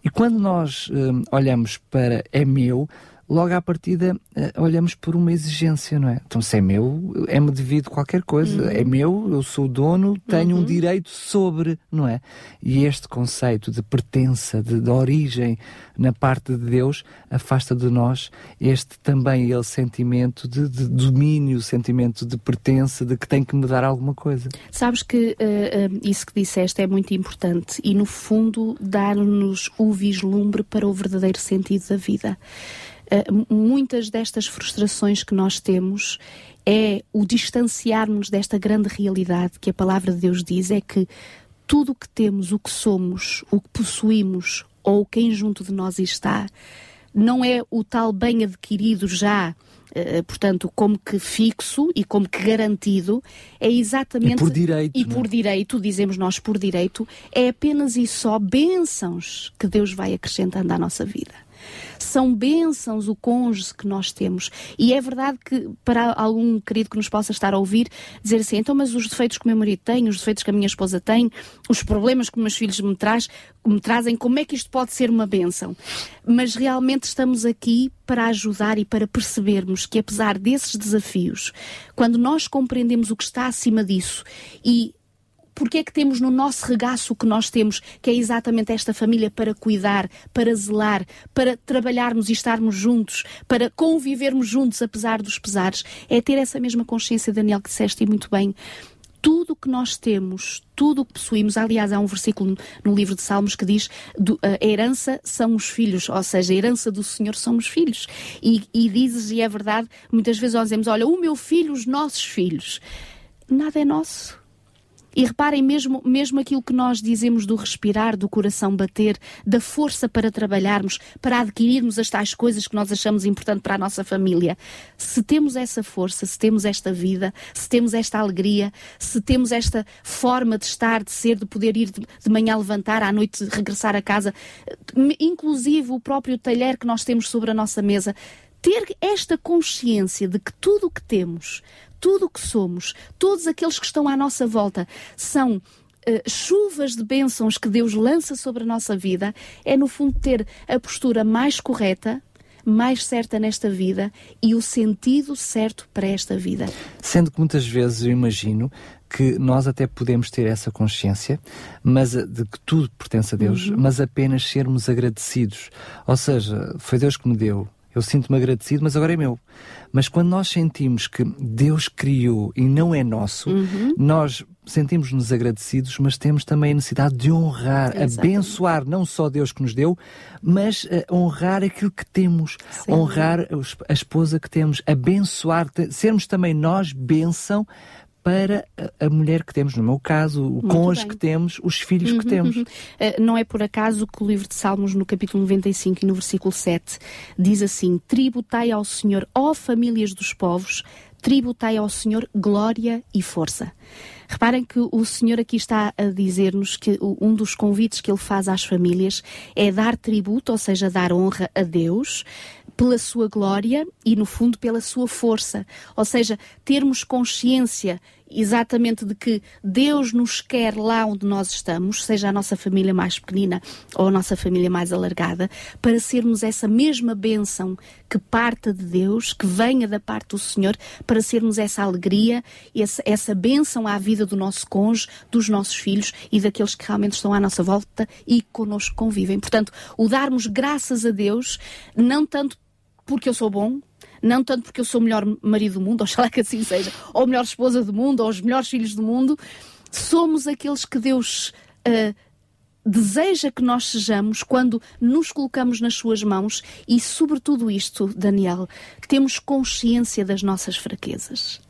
E quando nós uh, olhamos para é meu, logo à partida uh, olhamos por uma exigência, não é? Então, se é meu, é-me devido qualquer coisa, uhum. é meu, eu sou o dono, tenho uhum. um direito sobre, não é? E este conceito de pertença, de, de, origem na parte de Deus, afasta de nós este também ele sentimento de, de domínio, sentimento de pertença, de que tem que me dar alguma coisa. Sabes que uh, uh, isso que disseste é muito importante e, no fundo, dar-nos o vislumbre para o verdadeiro sentido da vida. Uh, muitas destas frustrações que nós temos é o distanciarmos desta grande realidade que a palavra de Deus diz é que tudo o que temos, o que somos, o que possuímos ou quem junto de nós está, não é o tal bem adquirido já, uh, portanto, como que fixo e como que garantido, é exatamente. E por direito. E não? por é? direito, dizemos nós por direito, é apenas e só bênçãos que Deus vai acrescentando à nossa vida. São bênçãos o cônjuge que nós temos. E é verdade que, para algum querido que nos possa estar a ouvir, dizer assim: então, mas os defeitos que o meu marido tem, os defeitos que a minha esposa tem, os problemas que meus filhos me, traz, me trazem, como é que isto pode ser uma bênção? Mas realmente estamos aqui para ajudar e para percebermos que, apesar desses desafios, quando nós compreendemos o que está acima disso e porque é que temos no nosso regaço o que nós temos, que é exatamente esta família para cuidar, para zelar, para trabalharmos e estarmos juntos, para convivermos juntos apesar dos pesares. É ter essa mesma consciência, Daniel, que disseste e muito bem tudo o que nós temos, tudo o que possuímos. Aliás, há um versículo no livro de Salmos que diz: a herança são os filhos, ou seja, a herança do Senhor são os filhos. E, e dizes, e é verdade, muitas vezes nós dizemos: olha, o meu filho, os nossos filhos. Nada é nosso e reparem mesmo, mesmo aquilo que nós dizemos do respirar, do coração bater, da força para trabalharmos, para adquirirmos as tais coisas que nós achamos importante para a nossa família. Se temos essa força, se temos esta vida, se temos esta alegria, se temos esta forma de estar, de ser, de poder ir de, de manhã levantar, à noite regressar a casa, inclusive o próprio talher que nós temos sobre a nossa mesa, ter esta consciência de que tudo o que temos, tudo o que somos, todos aqueles que estão à nossa volta, são Uh, chuvas de bênçãos que Deus lança sobre a nossa vida, é no fundo ter a postura mais correta, mais certa nesta vida e o sentido certo para esta vida. Sendo que muitas vezes eu imagino que nós até podemos ter essa consciência, mas eh, de que tudo pertence a Deus, uhum. mas apenas sermos agradecidos. Ou seja, foi Deus que me deu, eu sinto-me agradecido, mas agora é meu. Mas quando nós sentimos que Deus criou e não é nosso, uhum. nós sentimos-nos agradecidos, mas temos também a necessidade de honrar, Exatamente. abençoar não só Deus que nos deu, mas uh, honrar aquilo que temos, Sim. honrar a esposa que temos, abençoar, sermos também nós bênção para a mulher que temos, no meu caso, o bem. que temos, os filhos uhum, que temos. Uhum. Uh, não é por acaso que o livro de Salmos, no capítulo 95 e no versículo 7, diz assim: Tributai ao Senhor, ó famílias dos povos, tributai ao Senhor glória e força. Reparem que o Senhor aqui está a dizer-nos que um dos convites que ele faz às famílias é dar tributo, ou seja, dar honra a Deus, pela sua glória e, no fundo, pela sua força. Ou seja, termos consciência exatamente de que Deus nos quer lá onde nós estamos, seja a nossa família mais pequenina ou a nossa família mais alargada, para sermos essa mesma bênção que parta de Deus, que venha da parte do Senhor, para sermos essa alegria, essa, bênção à vida do nosso cônjuge, dos nossos filhos e daqueles que realmente estão à nossa volta e connosco convivem. Portanto, o darmos graças a Deus, não tanto porque eu sou bom, não tanto porque eu sou o melhor marido do mundo, oxalá que assim seja, ou a melhor esposa do mundo, ou os melhores filhos do mundo, somos aqueles que Deus uh, deseja que nós sejamos quando nos colocamos nas suas mãos e, sobretudo, isto, Daniel, temos consciência das nossas fraquezas.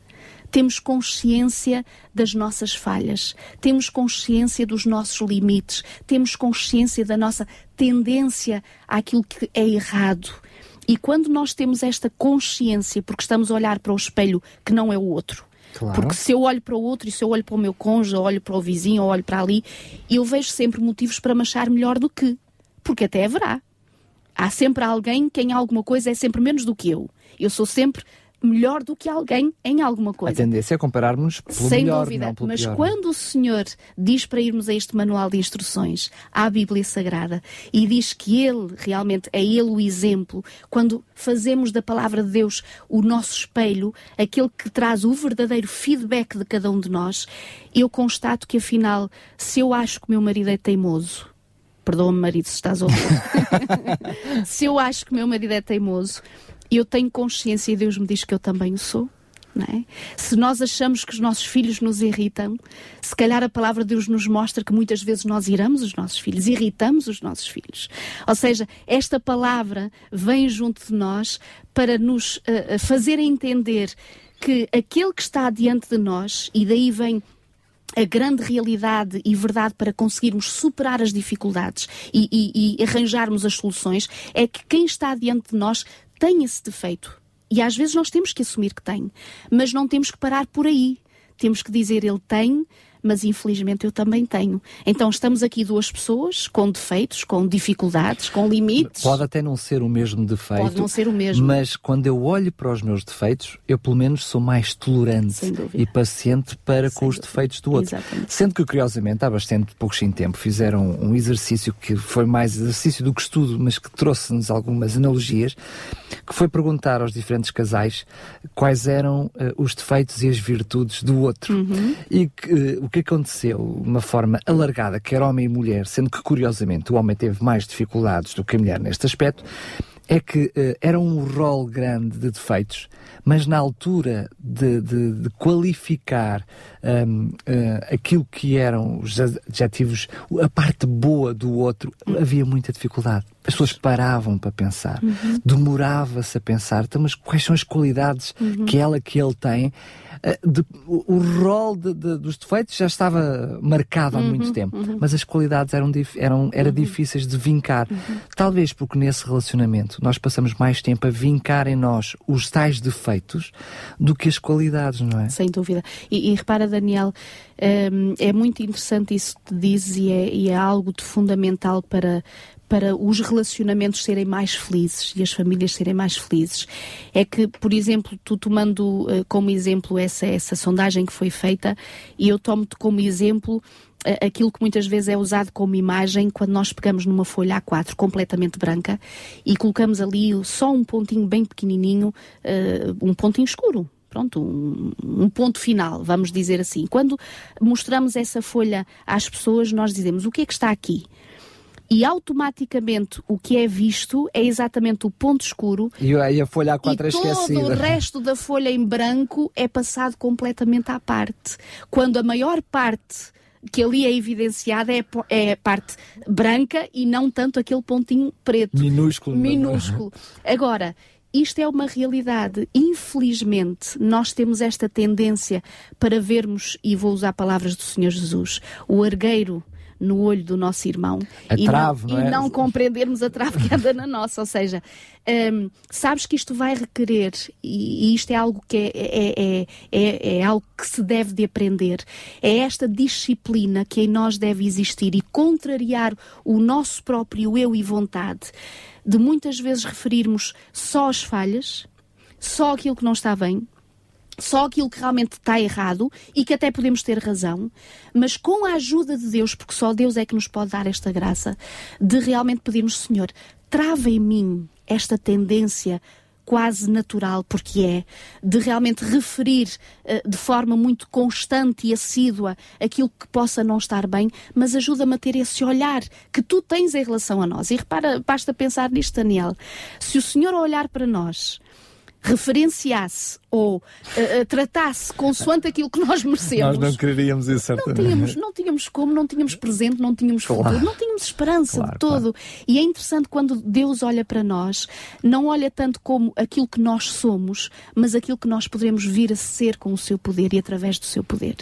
Temos consciência das nossas falhas, temos consciência dos nossos limites, temos consciência da nossa tendência àquilo que é errado e quando nós temos esta consciência, porque estamos a olhar para o espelho que não é o outro, Claro. Porque se eu olho para o outro e se eu olho para o meu cônjuge, ou olho para o vizinho, ou olho para ali, eu vejo sempre motivos para me achar melhor do que. Porque até haverá. Há sempre alguém que em alguma coisa é sempre menos do que eu. Eu sou sempre melhor do que alguém em alguma coisa. A tendência é compararmos pelo Sem melhor, dúvida, mas pior. quando o Senhor diz para irmos a este manual de instruções, à Bíblia Sagrada, e diz que Ele, realmente, é Ele o exemplo, quando fazemos da palavra de Deus o nosso espelho, aquele que traz o verdadeiro feedback de cada um de nós, eu constato que afinal, se eu acho que meu marido é teimoso, perdoa-me marido se estás a ouvir, se eu acho que meu marido é teimoso, eu tenho consciência e Deus me diz que eu também o sou. É? Se nós achamos que os nossos filhos nos irritam, se calhar a palavra de Deus nos mostra que muitas vezes nós iramos os nossos filhos, irritamos os nossos filhos. Ou seja, esta palavra vem junto de nós para nos uh, fazer entender que aquele que está diante de nós, e daí vem a grande realidade e verdade para conseguirmos superar as dificuldades e, e, e arranjarmos as soluções, é que quem está diante de nós tem esse defeito. E às vezes nós temos que assumir que tem, mas não temos que parar por aí. Temos que dizer ele tem, mas infelizmente eu também tenho. Então estamos aqui duas pessoas com defeitos, com dificuldades, com limites. Pode até não ser o mesmo defeito. Pode não ser o mesmo. Mas quando eu olho para os meus defeitos, eu pelo menos sou mais tolerante e paciente para Sem com os defeitos do outro. Exatamente. Sendo que, curiosamente, há bastante pouco em tempo, fizeram um exercício que foi mais exercício do que estudo, mas que trouxe-nos algumas analogias, que foi perguntar aos diferentes casais quais eram uh, os defeitos e as virtudes do outro. Uhum. E que, uh, o que aconteceu de uma forma alargada, quer homem e mulher, sendo que, curiosamente, o homem teve mais dificuldades do que a mulher neste aspecto, é que uh, era um rol grande de defeitos, mas na altura de, de, de qualificar um, uh, aquilo que eram os adjetivos, a parte boa do outro, havia muita dificuldade. As pessoas paravam para pensar, uhum. demorava-se a pensar, então, mas quais são as qualidades uhum. que ela, que ele tem? Eh, de, o, rol de, de, dos defeitos já estava marcado há uhum, muito tempo, uhum. mas as qualidades eram, eram era uhum. difíceis de vincar. Uhum. Talvez porque nesse relacionamento nós passamos mais tempo a vincar em nós os tais defeitos do que as qualidades, não é? Sem dúvida. E, e repara, Daniel, é muito interessante isso que dizes e é, e é algo de fundamental para, para os relacionamentos serem mais felizes e as famílias serem mais felizes. É que, por exemplo, tu tomando uh, como exemplo essa, essa sondagem que foi feita, e eu tomo-te como exemplo uh, aquilo que muitas vezes é usado como imagem quando nós pegamos numa folha A4 completamente branca e colocamos ali só um pontinho bem pequenininho, uh, um pontinho escuro, pronto, um, um, ponto final, vamos dizer assim. Quando mostramos essa folha às pessoas, nós dizemos o que é que está aqui? e automaticamente o que é visto é exatamente o ponto escuro e, a folha A4 e é esquecida. todo o resto da folha em branco é passado completamente à parte. Quando a maior parte que ali é evidenciada é, é a parte branca e não tanto aquele pontinho preto. Minúsculo. É? Minúsculo. Agora, isto é uma realidade. Infelizmente, nós temos esta tendência para vermos, e vou usar palavras do Senhor Jesus, o argueiro no olho do nosso irmão a e, trave, não, não é? e não compreendermos a trave que anda na nossa. Ou seja, um, sabes que isto vai requerer, e, e isto é algo que é, é, é, é, algo que se deve de aprender, é esta disciplina que em nós deve existir e contrariar o nosso próprio eu e vontade, de muitas vezes referirmos só as falhas, só aquilo que não está bem, só aquilo que realmente está errado e que até podemos ter razão, mas com a ajuda de Deus, porque só Deus é que nos pode dar esta graça, de realmente pedirmos, Senhor, trava em mim esta tendência quase natural, porque é, de realmente referir uh, de forma muito constante e assídua aquilo que possa não estar bem, mas ajuda-me a ter esse olhar que tu tens em relação a nós. E repara, basta pensar nisto, Daniel. Se o Senhor olhar para nós referenciasse ou uh, tratasse consoante aquilo que nós merecemos. Nós não quereríamos isso, certamente. Não tínhamos, não tínhamos como, não tínhamos presente, não tínhamos claro. futuro, não tínhamos esperança claro, de todo. Claro. E é interessante quando Deus olha para nós, não olha tanto como aquilo que nós somos, mas aquilo que nós poderemos vir a ser com o seu poder e através do seu poder.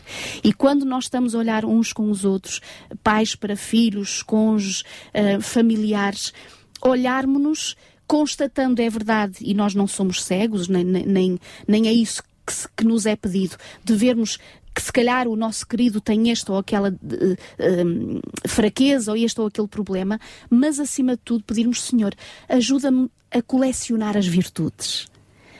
E quando nós estamos a olhar uns com os outros, pais para filhos, cônjuges, uh, familiares, olharmos-nos constatando é verdade, e nós não somos cegos, nem, nem, nem é isso que, se, que nos é pedido, de vermos que se calhar o nosso querido tem esta ou aquela uh, uh, fraqueza ou este ou aquele problema, mas acima de tudo pedirmos, Senhor, ajuda-me a colecionar as virtudes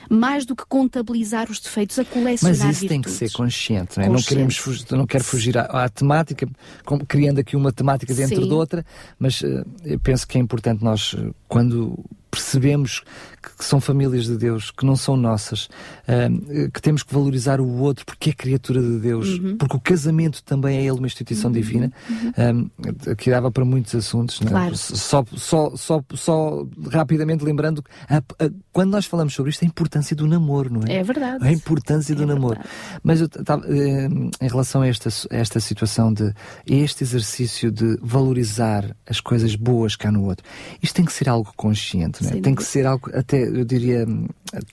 mais do que contabilizar os defeitos, a colecionar Mas isso virtudes. tem que ser consciente, não é? Não, queremos fugir, não quero fugir à, à temática, como, criando aqui uma temática dentro Sim. de outra, mas uh, eu penso que é importante nós, quando percebemos que são famílias de Deus, que não são nossas, uh, que temos que valorizar o outro porque é criatura de Deus, uhum. porque o casamento também é ele uma instituição uhum. divina, uhum. Um, que dava para muitos assuntos. É? Claro. Só, só, só, só rapidamente lembrando, a, a, quando nós falamos sobre isto, a importância do namoro, não é? É verdade. A importância do é namoro. Mas eu, tá, em relação a esta, esta situação de este exercício de valorizar as coisas boas cá no outro, isto tem que ser algo consciente, não é? Tem que ser algo até até, eu diria,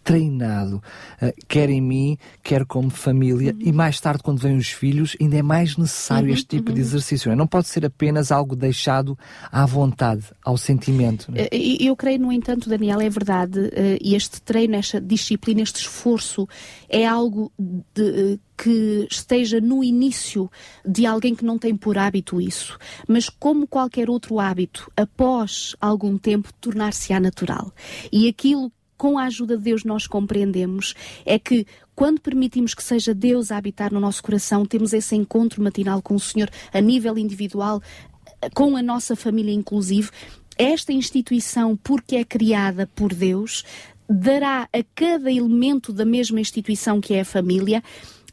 treinado, uh, quer em mim, quer como família, uhum. e mais tarde, quando vêm os filhos, ainda é mais necessário uhum, este tipo uhum. de exercício. Não? É? não pode ser apenas algo deixado à vontade, ao sentimento. É? Eh, eu creio, no entanto, Daniel, é verdade, uh, este treino, esta disciplina, este esforço, é algo de, que esteja no início de alguém que não tem por hábito isso, mas como qualquer outro hábito, após algum tempo tornar-se-á natural. E aquilo com a ajuda de Deus nós compreendemos é que quando permitimos que seja Deus a habitar no nosso coração, temos esse encontro matinal com o Senhor a nível individual, com a nossa família inclusive, esta instituição, porque é criada por Deus, dará a cada elemento da mesma instituição que é a família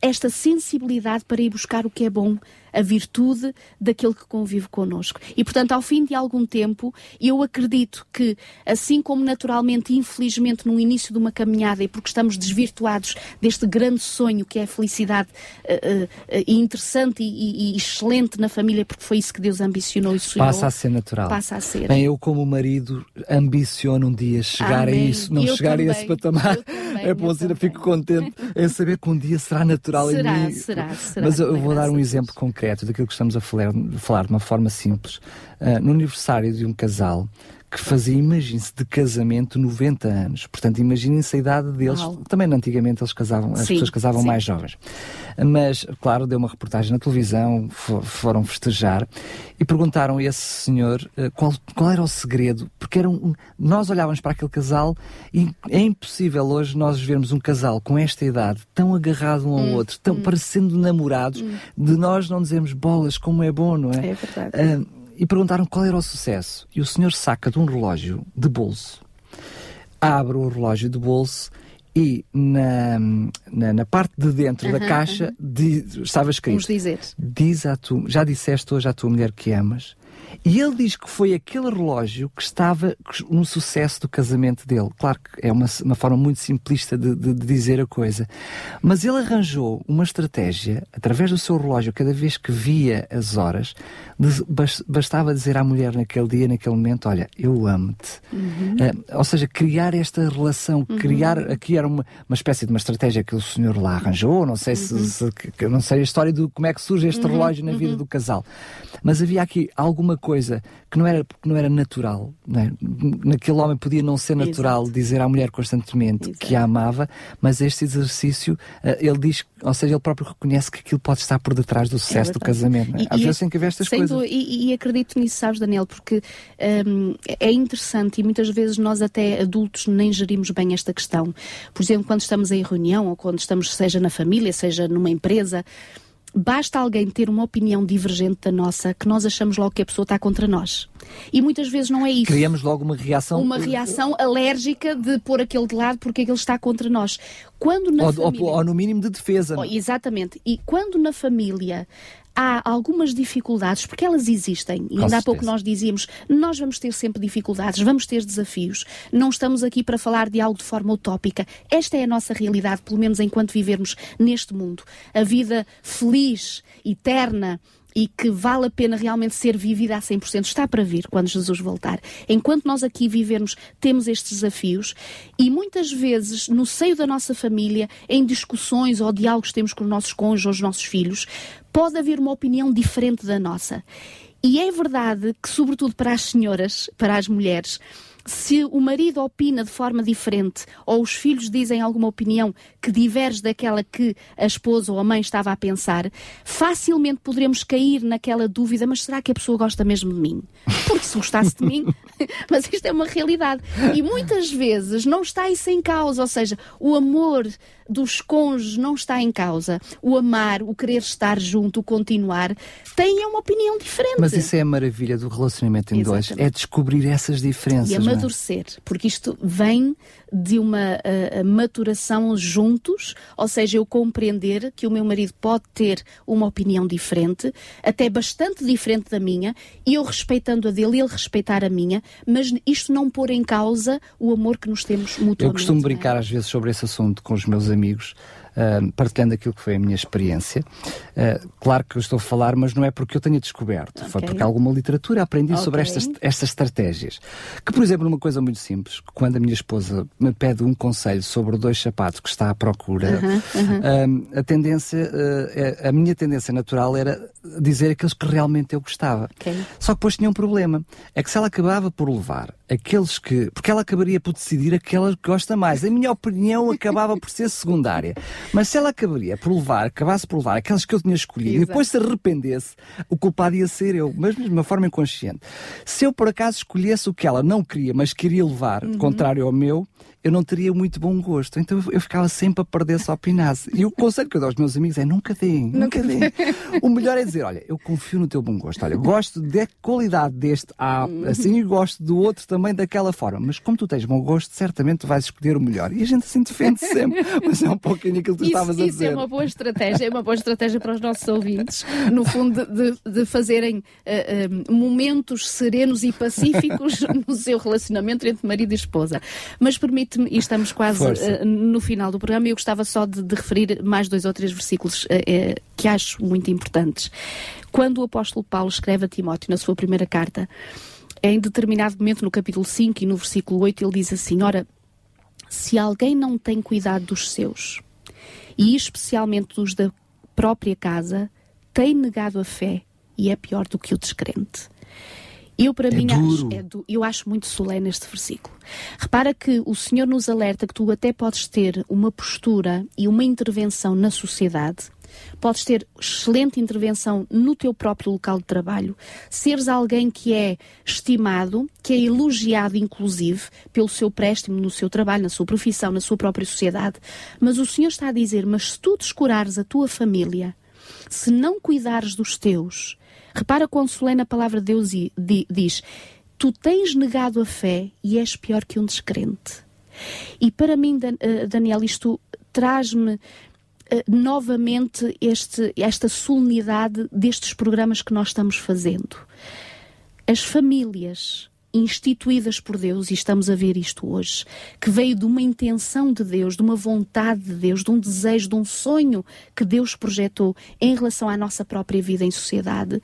esta sensibilidade para ir buscar o que é bom a virtude daquele que convive connosco. E, portanto, ao fim de algum tempo, eu acredito que, assim como naturalmente, infelizmente, no início de uma caminhada, e porque estamos desvirtuados deste grande sonho que é a felicidade uh, uh, interessante e, e, excelente na família, porque foi isso que Deus ambicionou e sonhou. Passa a ser natural. Passa a ser. Bem, eu, como marido, ambiciono um dia chegar Amém. a isso, não eu chegar também. a esse patamar. Também, é bom dizer, fico contente em saber que um dia será natural será, em mim. Será, será. Mas eu vou dar um exemplo concreto concreto daquilo que estamos a falar, falar de uma forma simples. Uh, no aniversário de um casal que fazia, imagine-se, de casamento 90 anos. Portanto, imaginem-se a idade deles. Uau. Também antigamente eles casavam, as sim, pessoas casavam sim. mais jovens. Mas, claro, deu uma reportagem na televisão, foram festejar e perguntaram a esse senhor uh, qual, qual era o segredo, porque era um, nós olhávamos para aquele casal e é impossível hoje nós vermos um casal com esta idade tão agarrado um ao hum, outro, tão hum. parecendo namorados, hum. de nós não dizermos bolas, como é bom, não é? É verdade. Uh, e perguntaram qual era o sucesso. E o senhor saca de um relógio de bolso, abre o relógio de bolso e na, na, na parte de dentro da caixa -huh. estava escrito: dizer. Diz tu, já disseste hoje à tua mulher que amas E ele diz que foi aquele relógio que estava no sucesso do casamento dele. Claro que é uma, uma forma muito simplista de, de, de, dizer a coisa. Mas ele arranjou uma estratégia, através do seu relógio, cada vez que via as horas, de, bastava dizer à mulher naquele dia, naquele momento: Olha, eu amo-te. Uhum. Uh, ou seja, criar esta relação, uhum. criar. Aqui era uma, uma espécie de uma estratégia que o senhor lá arranjou. Não sei se. Uhum. se não sei a história de como é que surge este uhum. relógio na vida uhum. do casal. Mas havia aqui alguma coisa que não era, que não era natural. Não é? Naquele homem podia não ser natural Exato. dizer à mulher constantemente Exato. que a amava, mas este exercício, uh, ele diz, ou seja, ele próprio reconhece que aquilo pode estar por detrás do sucesso é do casamento. É? Às vezes tem que haver estas coisas. E, e, acredito nisso, sabes, Daniel, porque um, é interessante e muitas vezes nós até adultos nem gerimos bem esta questão. Por exemplo, quando estamos em reunião ou quando estamos, seja na família, seja numa empresa, basta alguém ter uma opinião divergente da nossa que nós achamos logo que a pessoa está contra nós. E muitas vezes não é isso. Criamos logo uma reação. Uma reação alérgica de pôr aquele de lado porque ele está contra nós. Quando na ou, família... ou, ou no mínimo de defesa. Oh, exatamente. E quando na família há algumas dificuldades, porque elas existem, e ainda há pouco nós dizíamos, nós vamos ter sempre dificuldades, vamos ter desafios, não estamos aqui para falar de algo de forma utópica. Esta é a nossa realidade, pelo menos enquanto vivermos neste mundo. A vida feliz, eterna, e que vale a pena realmente ser vivida a 100%, está para vir quando Jesus voltar. Enquanto nós aqui vivermos, temos estes desafios e muitas vezes, no seio da nossa família, em discussões ou diálogos que temos com os nossos cônjuges ou os nossos filhos, pode haver uma opinião diferente da nossa. E é verdade que, sobretudo para as senhoras, para as mulheres, se o marido opina de forma diferente ou os filhos dizem alguma opinião que diverge daquela que a esposa ou a mãe estava a pensar, facilmente poderemos cair naquela dúvida: mas será que a pessoa gosta mesmo de mim? Porque se gostasse de mim, mas isto é uma realidade. E muitas vezes não está isso em causa, ou seja, o amor dos cônjuges não está em causa. O amar, o querer estar junto, o continuar, tem uma opinião diferente. Mas isso é a maravilha do relacionamento em Exatamente. dois, é descobrir essas diferenças. E amadurecer, é? porque isto vem de uma uh, maturação juntos, ou seja, eu compreender que o meu marido pode ter uma opinião diferente, até bastante diferente da minha, e eu respeitando a dele, ele respeitar a minha, mas isto não pôr em causa o amor que nos temos mutuamente. Eu costumo é? brincar às vezes sobre esse assunto com os meus amigos, uh, partilhando aquilo que foi a minha experiência. Uh, claro que eu estou a falar, mas não é porque eu tenha descoberto, okay. foi porque alguma literatura aprendi okay. sobre estas, estas estratégias. Que, por exemplo, uma coisa muito simples, quando a minha esposa me pede um conselho sobre dois sapatos que está à procura, uh, a tendência, é, a minha tendência natural era dizer aqueles que realmente eu gostava. Okay. Só que depois tinha um problema, é que se ela acabava por levar aqueles que. Porque ela acabaria por decidir aquela que gosta mais. A minha opinião acabava por ser secundária. Mas se ela acabaria por levar, acabasse por levar aquelas que eu tinha escolhido Exato. e depois se arrependesse, o culpado ia ser eu, mas de uma forma inconsciente. Se eu por acaso escolhesse o que ela não queria, mas queria levar, uhum. contrário ao meu, eu não teria muito bom gosto. Então eu ficava sempre a perder se opinasse. E o conselho que eu dou aos meus amigos é nunca deem, nunca deem. O melhor é dizer, olha, eu confio no teu bom gosto. Olha, gosto da qualidade deste A assim e gosto do outro também daquela forma. Mas como tu tens bom gosto, certamente vais escolher o melhor. E a gente assim defende sempre. Mas é um pouquinho aquilo que tu isso, estavas a dizer. Isso é uma boa estratégia, é uma boa estratégia para os nossos ouvintes. No fundo, de, de fazerem uh, uh, momentos serenos e pacíficos no seu relacionamento entre marido e esposa. Mas permite permite-me, e estamos quase uh, no final do programa, e eu gostava só de, de, referir mais dois ou três versículos uh, uh, que acho muito importantes. Quando o apóstolo Paulo escreve a Timóteo na sua primeira carta, em determinado momento, no capítulo 5 e no versículo 8, ele diz assim: Ora, se alguém não tem cuidado dos seus, e especialmente dos da própria casa, tem negado a fé e é pior do que o descrente. Eu, para é mim, acho, é do, eu acho muito solene este versículo. Repara que o Senhor nos alerta que tu até podes ter uma postura e uma intervenção na sociedade, podes ter excelente intervenção no teu próprio local de trabalho, seres alguém que é estimado, que é elogiado, inclusive, pelo seu préstimo no seu trabalho, na sua profissão, na sua própria sociedade, mas o Senhor está a dizer: mas se tu descurares a tua família, se não cuidares dos teus, Repara quão solene a palavra de Deus diz: Tu tens negado a fé e és pior que um descrente. E para mim, eh, Daniel, isto traz-me eh, novamente este, esta solenidade destes programas que nós estamos fazendo. as famílias instituídas por Deus, e estamos a ver isto hoje, que veio de uma intenção de Deus, de uma vontade de Deus, de um desejo, de um sonho que Deus projetou em relação à nossa própria vida em sociedade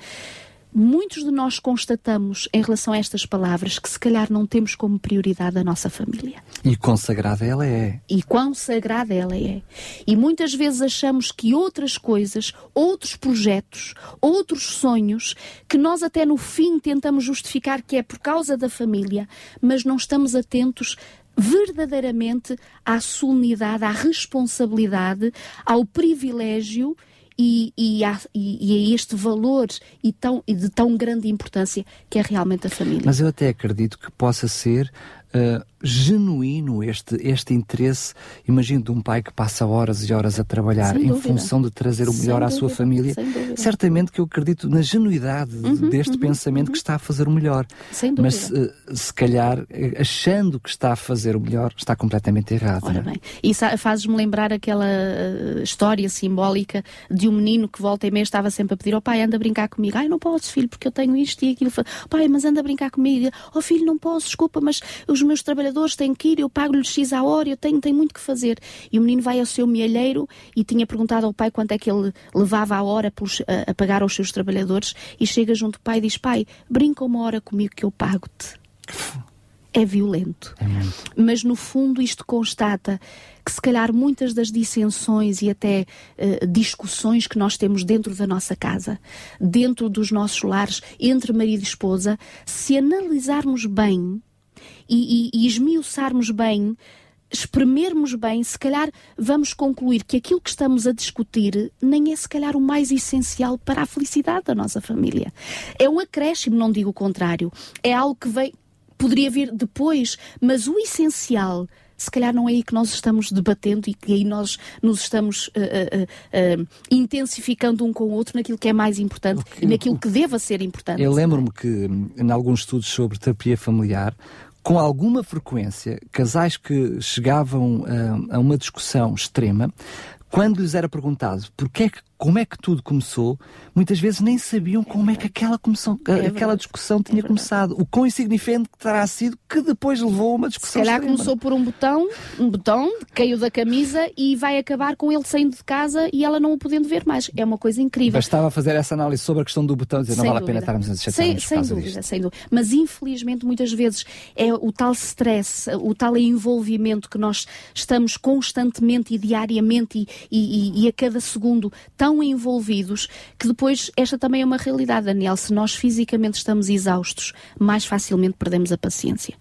muitos de nós constatamos em relação a estas palavras que se calhar não temos como prioridade a nossa família. E quão sagrada ela é. E quão sagrada ela é. E muitas vezes achamos que outras coisas, outros projetos, outros sonhos, que nós até no fim tentamos justificar que é por causa da família, mas não estamos atentos verdadeiramente à solenidade, à responsabilidade, ao privilégio e, e, a, e, e a este valor e, tão, e de tão grande importância que é realmente a família. Mas eu até acredito que possa ser uh, genuíno este, este interesse. Imagino de um pai que passa horas e horas a trabalhar em função de trazer o melhor à sua família. Certamente que eu acredito na genuidade uhum, deste uhum, pensamento uhum. que está a fazer o melhor. Mas uh, se calhar, eh, achando que está a fazer o melhor, está completamente errado. Ora é? bem, e fazes-me lembrar aquela história simbólica de um menino que volta e meia estava sempre a pedir ao oh, pai, anda a brincar comigo. Ai, não posso, filho, porque eu tenho isto e aquilo. Pai, mas anda a brincar comigo. Oh, filho, não posso, desculpa, mas os meus trabalhadores têm que ir, eu pago-lhes X à hora, eu tenho, tenho muito que fazer. E o menino vai ao seu mielheiro e tinha perguntado ao pai quanto é que ele levava a hora pelos, a, a pagar aos seus trabalhadores e chega junto ao pai e diz, pai, brinca uma hora comigo que eu pago-te. É violento. É Mas no fundo isto constata que se calhar muitas das dissensões e até uh, discussões que nós temos dentro da nossa casa, dentro dos nossos lares, entre marido e esposa, se analisarmos bem, e, e, e esmiuçarmos bem, espremermos bem, se calhar vamos concluir que aquilo que estamos a discutir nem é se calhar o mais essencial para a felicidade da nossa família. É um acréscimo, não digo o contrário. É algo que vem, poderia vir depois, mas o essencial se calhar não é aí que nós estamos debatendo e que aí nós nos estamos uh, uh, uh, intensificando um com o outro naquilo que é mais importante e naquilo que deva ser importante. Eu lembro-me que, em alguns estudos sobre terapia familiar, com alguma frequência, casais que chegavam a, a uma discussão extrema, quando lhes era perguntado porque é que como é que tudo começou, muitas vezes nem sabiam como é que aquela, é aquela discussão tinha é começado. O quão insignificante terá sido que depois levou a uma discussão. Se calhar extrema. começou por um botão, um botão, caiu da camisa e vai acabar com ele saindo de casa e ela não o podendo ver mais. É uma coisa incrível. Bastava fazer essa análise sobre a questão do botão e dizer sem não vale dúvida. a pena estarmos a sem, sem dúvida, disto. sem dúvida. Mas infelizmente muitas vezes é o tal stress, o tal envolvimento que nós estamos constantemente e diariamente e, e, e a cada segundo tão envolvidos que depois esta também é uma realidade, Daniel. Se nós fisicamente estamos exaustos, mais facilmente perdemos a paciência.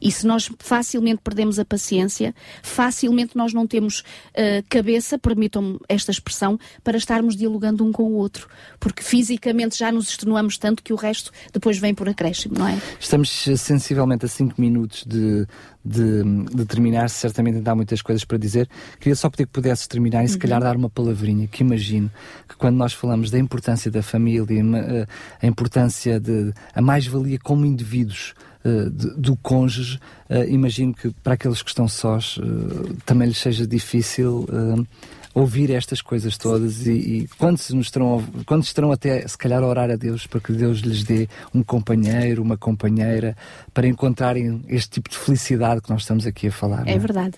E se nós facilmente perdemos a paciência, facilmente nós não temos uh, cabeça, permitam-me esta expressão, para estarmos dialogando um com o outro. Porque fisicamente já nos extenuamos tanto que o resto depois vem por acréscimo, não é? Estamos sensivelmente a 5 minutos de, de, de, terminar, certamente ainda há muitas coisas para dizer. Queria só pedir que pudesses terminar e se uhum. calhar dar uma palavrinha, que imagino que quando nós falamos da importância da família, eh, a importância de a mais-valia como indivíduos uh, do cônjuge, uh, imagino que para aqueles que estão sós também lhes seja difícil ouvir estas coisas todas e, e quando, se nos estarão, quando estarão até se calhar a orar a Deus para que Deus lhes dê um companheiro, uma companheira para encontrarem este tipo de felicidade que nós estamos aqui a falar. É, é? verdade.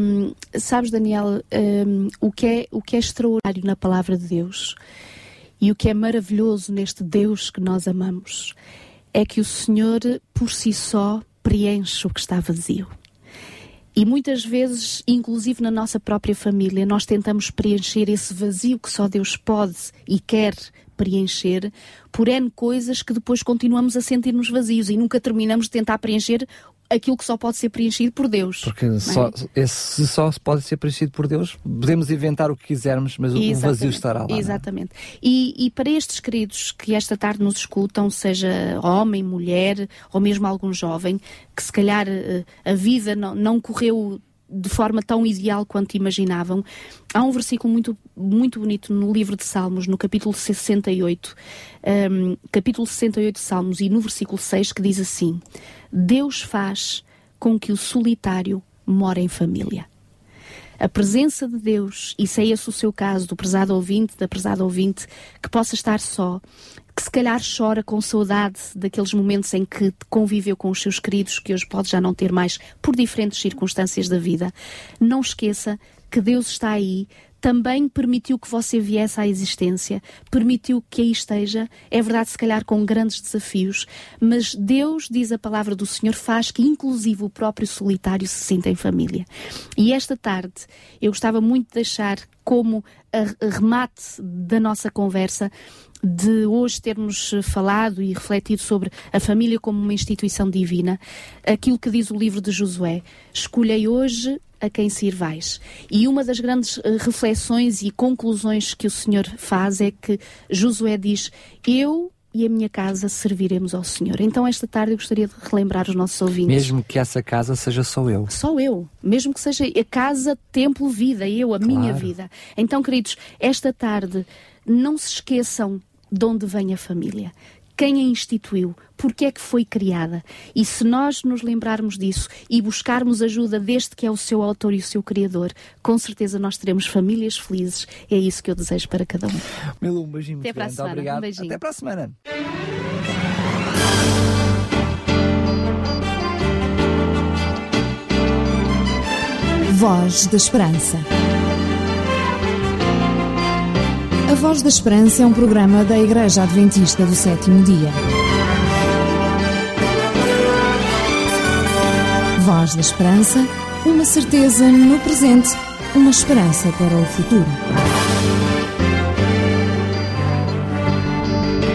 Um, sabes, Daniel, um, o, que é, o que é extraordinário na palavra de Deus e o que é maravilhoso neste Deus que nós amamos é que o Senhor por si só preenche o que está vazio. E muitas vezes, inclusive na nossa própria família, nós tentamos preencher esse vazio que só Deus pode e quer preencher por N coisas que depois continuamos a sentir-nos vazios e nunca terminamos de tentar preencher aquilo que só pode ser preenchido por Deus. Porque é? só, esse só pode ser preenchido por Deus, podemos inventar o que quisermos, mas Exatamente. o vazio estará lá. É? Exatamente. E, e, para estes queridos que esta tarde nos escutam, seja homem, mulher ou mesmo algum jovem, que se calhar eh, a vida não, não correu de forma tão ideal quanto imaginavam. Há um versículo muito, muito bonito no livro de Salmos, no capítulo 68, um, capítulo 68 de Salmos, e no versículo 6, que diz assim: Deus faz com que o solitário more em família. A presença de Deus, e se é esse o seu caso, do prezado ouvinte, da prezada ouvinte, que possa estar só, que se calhar chora com saudade daqueles momentos em que conviveu com os seus queridos, que hoje pode já não ter mais por diferentes circunstâncias da vida. Não esqueça que Deus está aí, também permitiu que você viesse à existência, permitiu que aí esteja, é verdade, se calhar com grandes desafios, mas Deus, diz a palavra do Senhor, faz que inclusive o próprio solitário se sinta em família. E esta tarde eu gostava muito de deixar como remate da nossa conversa de hoje termos falado e refletido sobre a família como uma instituição divina, aquilo que diz o livro de Josué: Escolhei hoje a quem sirvais. E uma das grandes uh, reflexões e conclusões que o Senhor faz é que Josué diz: Eu e a minha casa serviremos ao Senhor. Então, esta tarde eu gostaria de relembrar os nossos ouvintes. Mesmo que essa casa seja só eu. Só eu. Mesmo que seja a casa, templo, vida, eu, a claro. minha vida. Então, queridos, esta tarde, não se esqueçam de onde vem a família quem a instituiu, porque é que foi criada. E se nós nos lembrarmos disso e buscarmos ajuda deste que é o seu autor e o seu criador, com certeza nós teremos famílias felizes. É isso que eu desejo para cada um. Melu, um beijinho Até muito para a semana. Obrigado. Um beijinho. Até para a semana. Voz da Esperança. A Voz da Esperança é um programa da Igreja Adventista do Sétimo Dia. Voz da Esperança, uma certeza no presente, uma esperança para o futuro.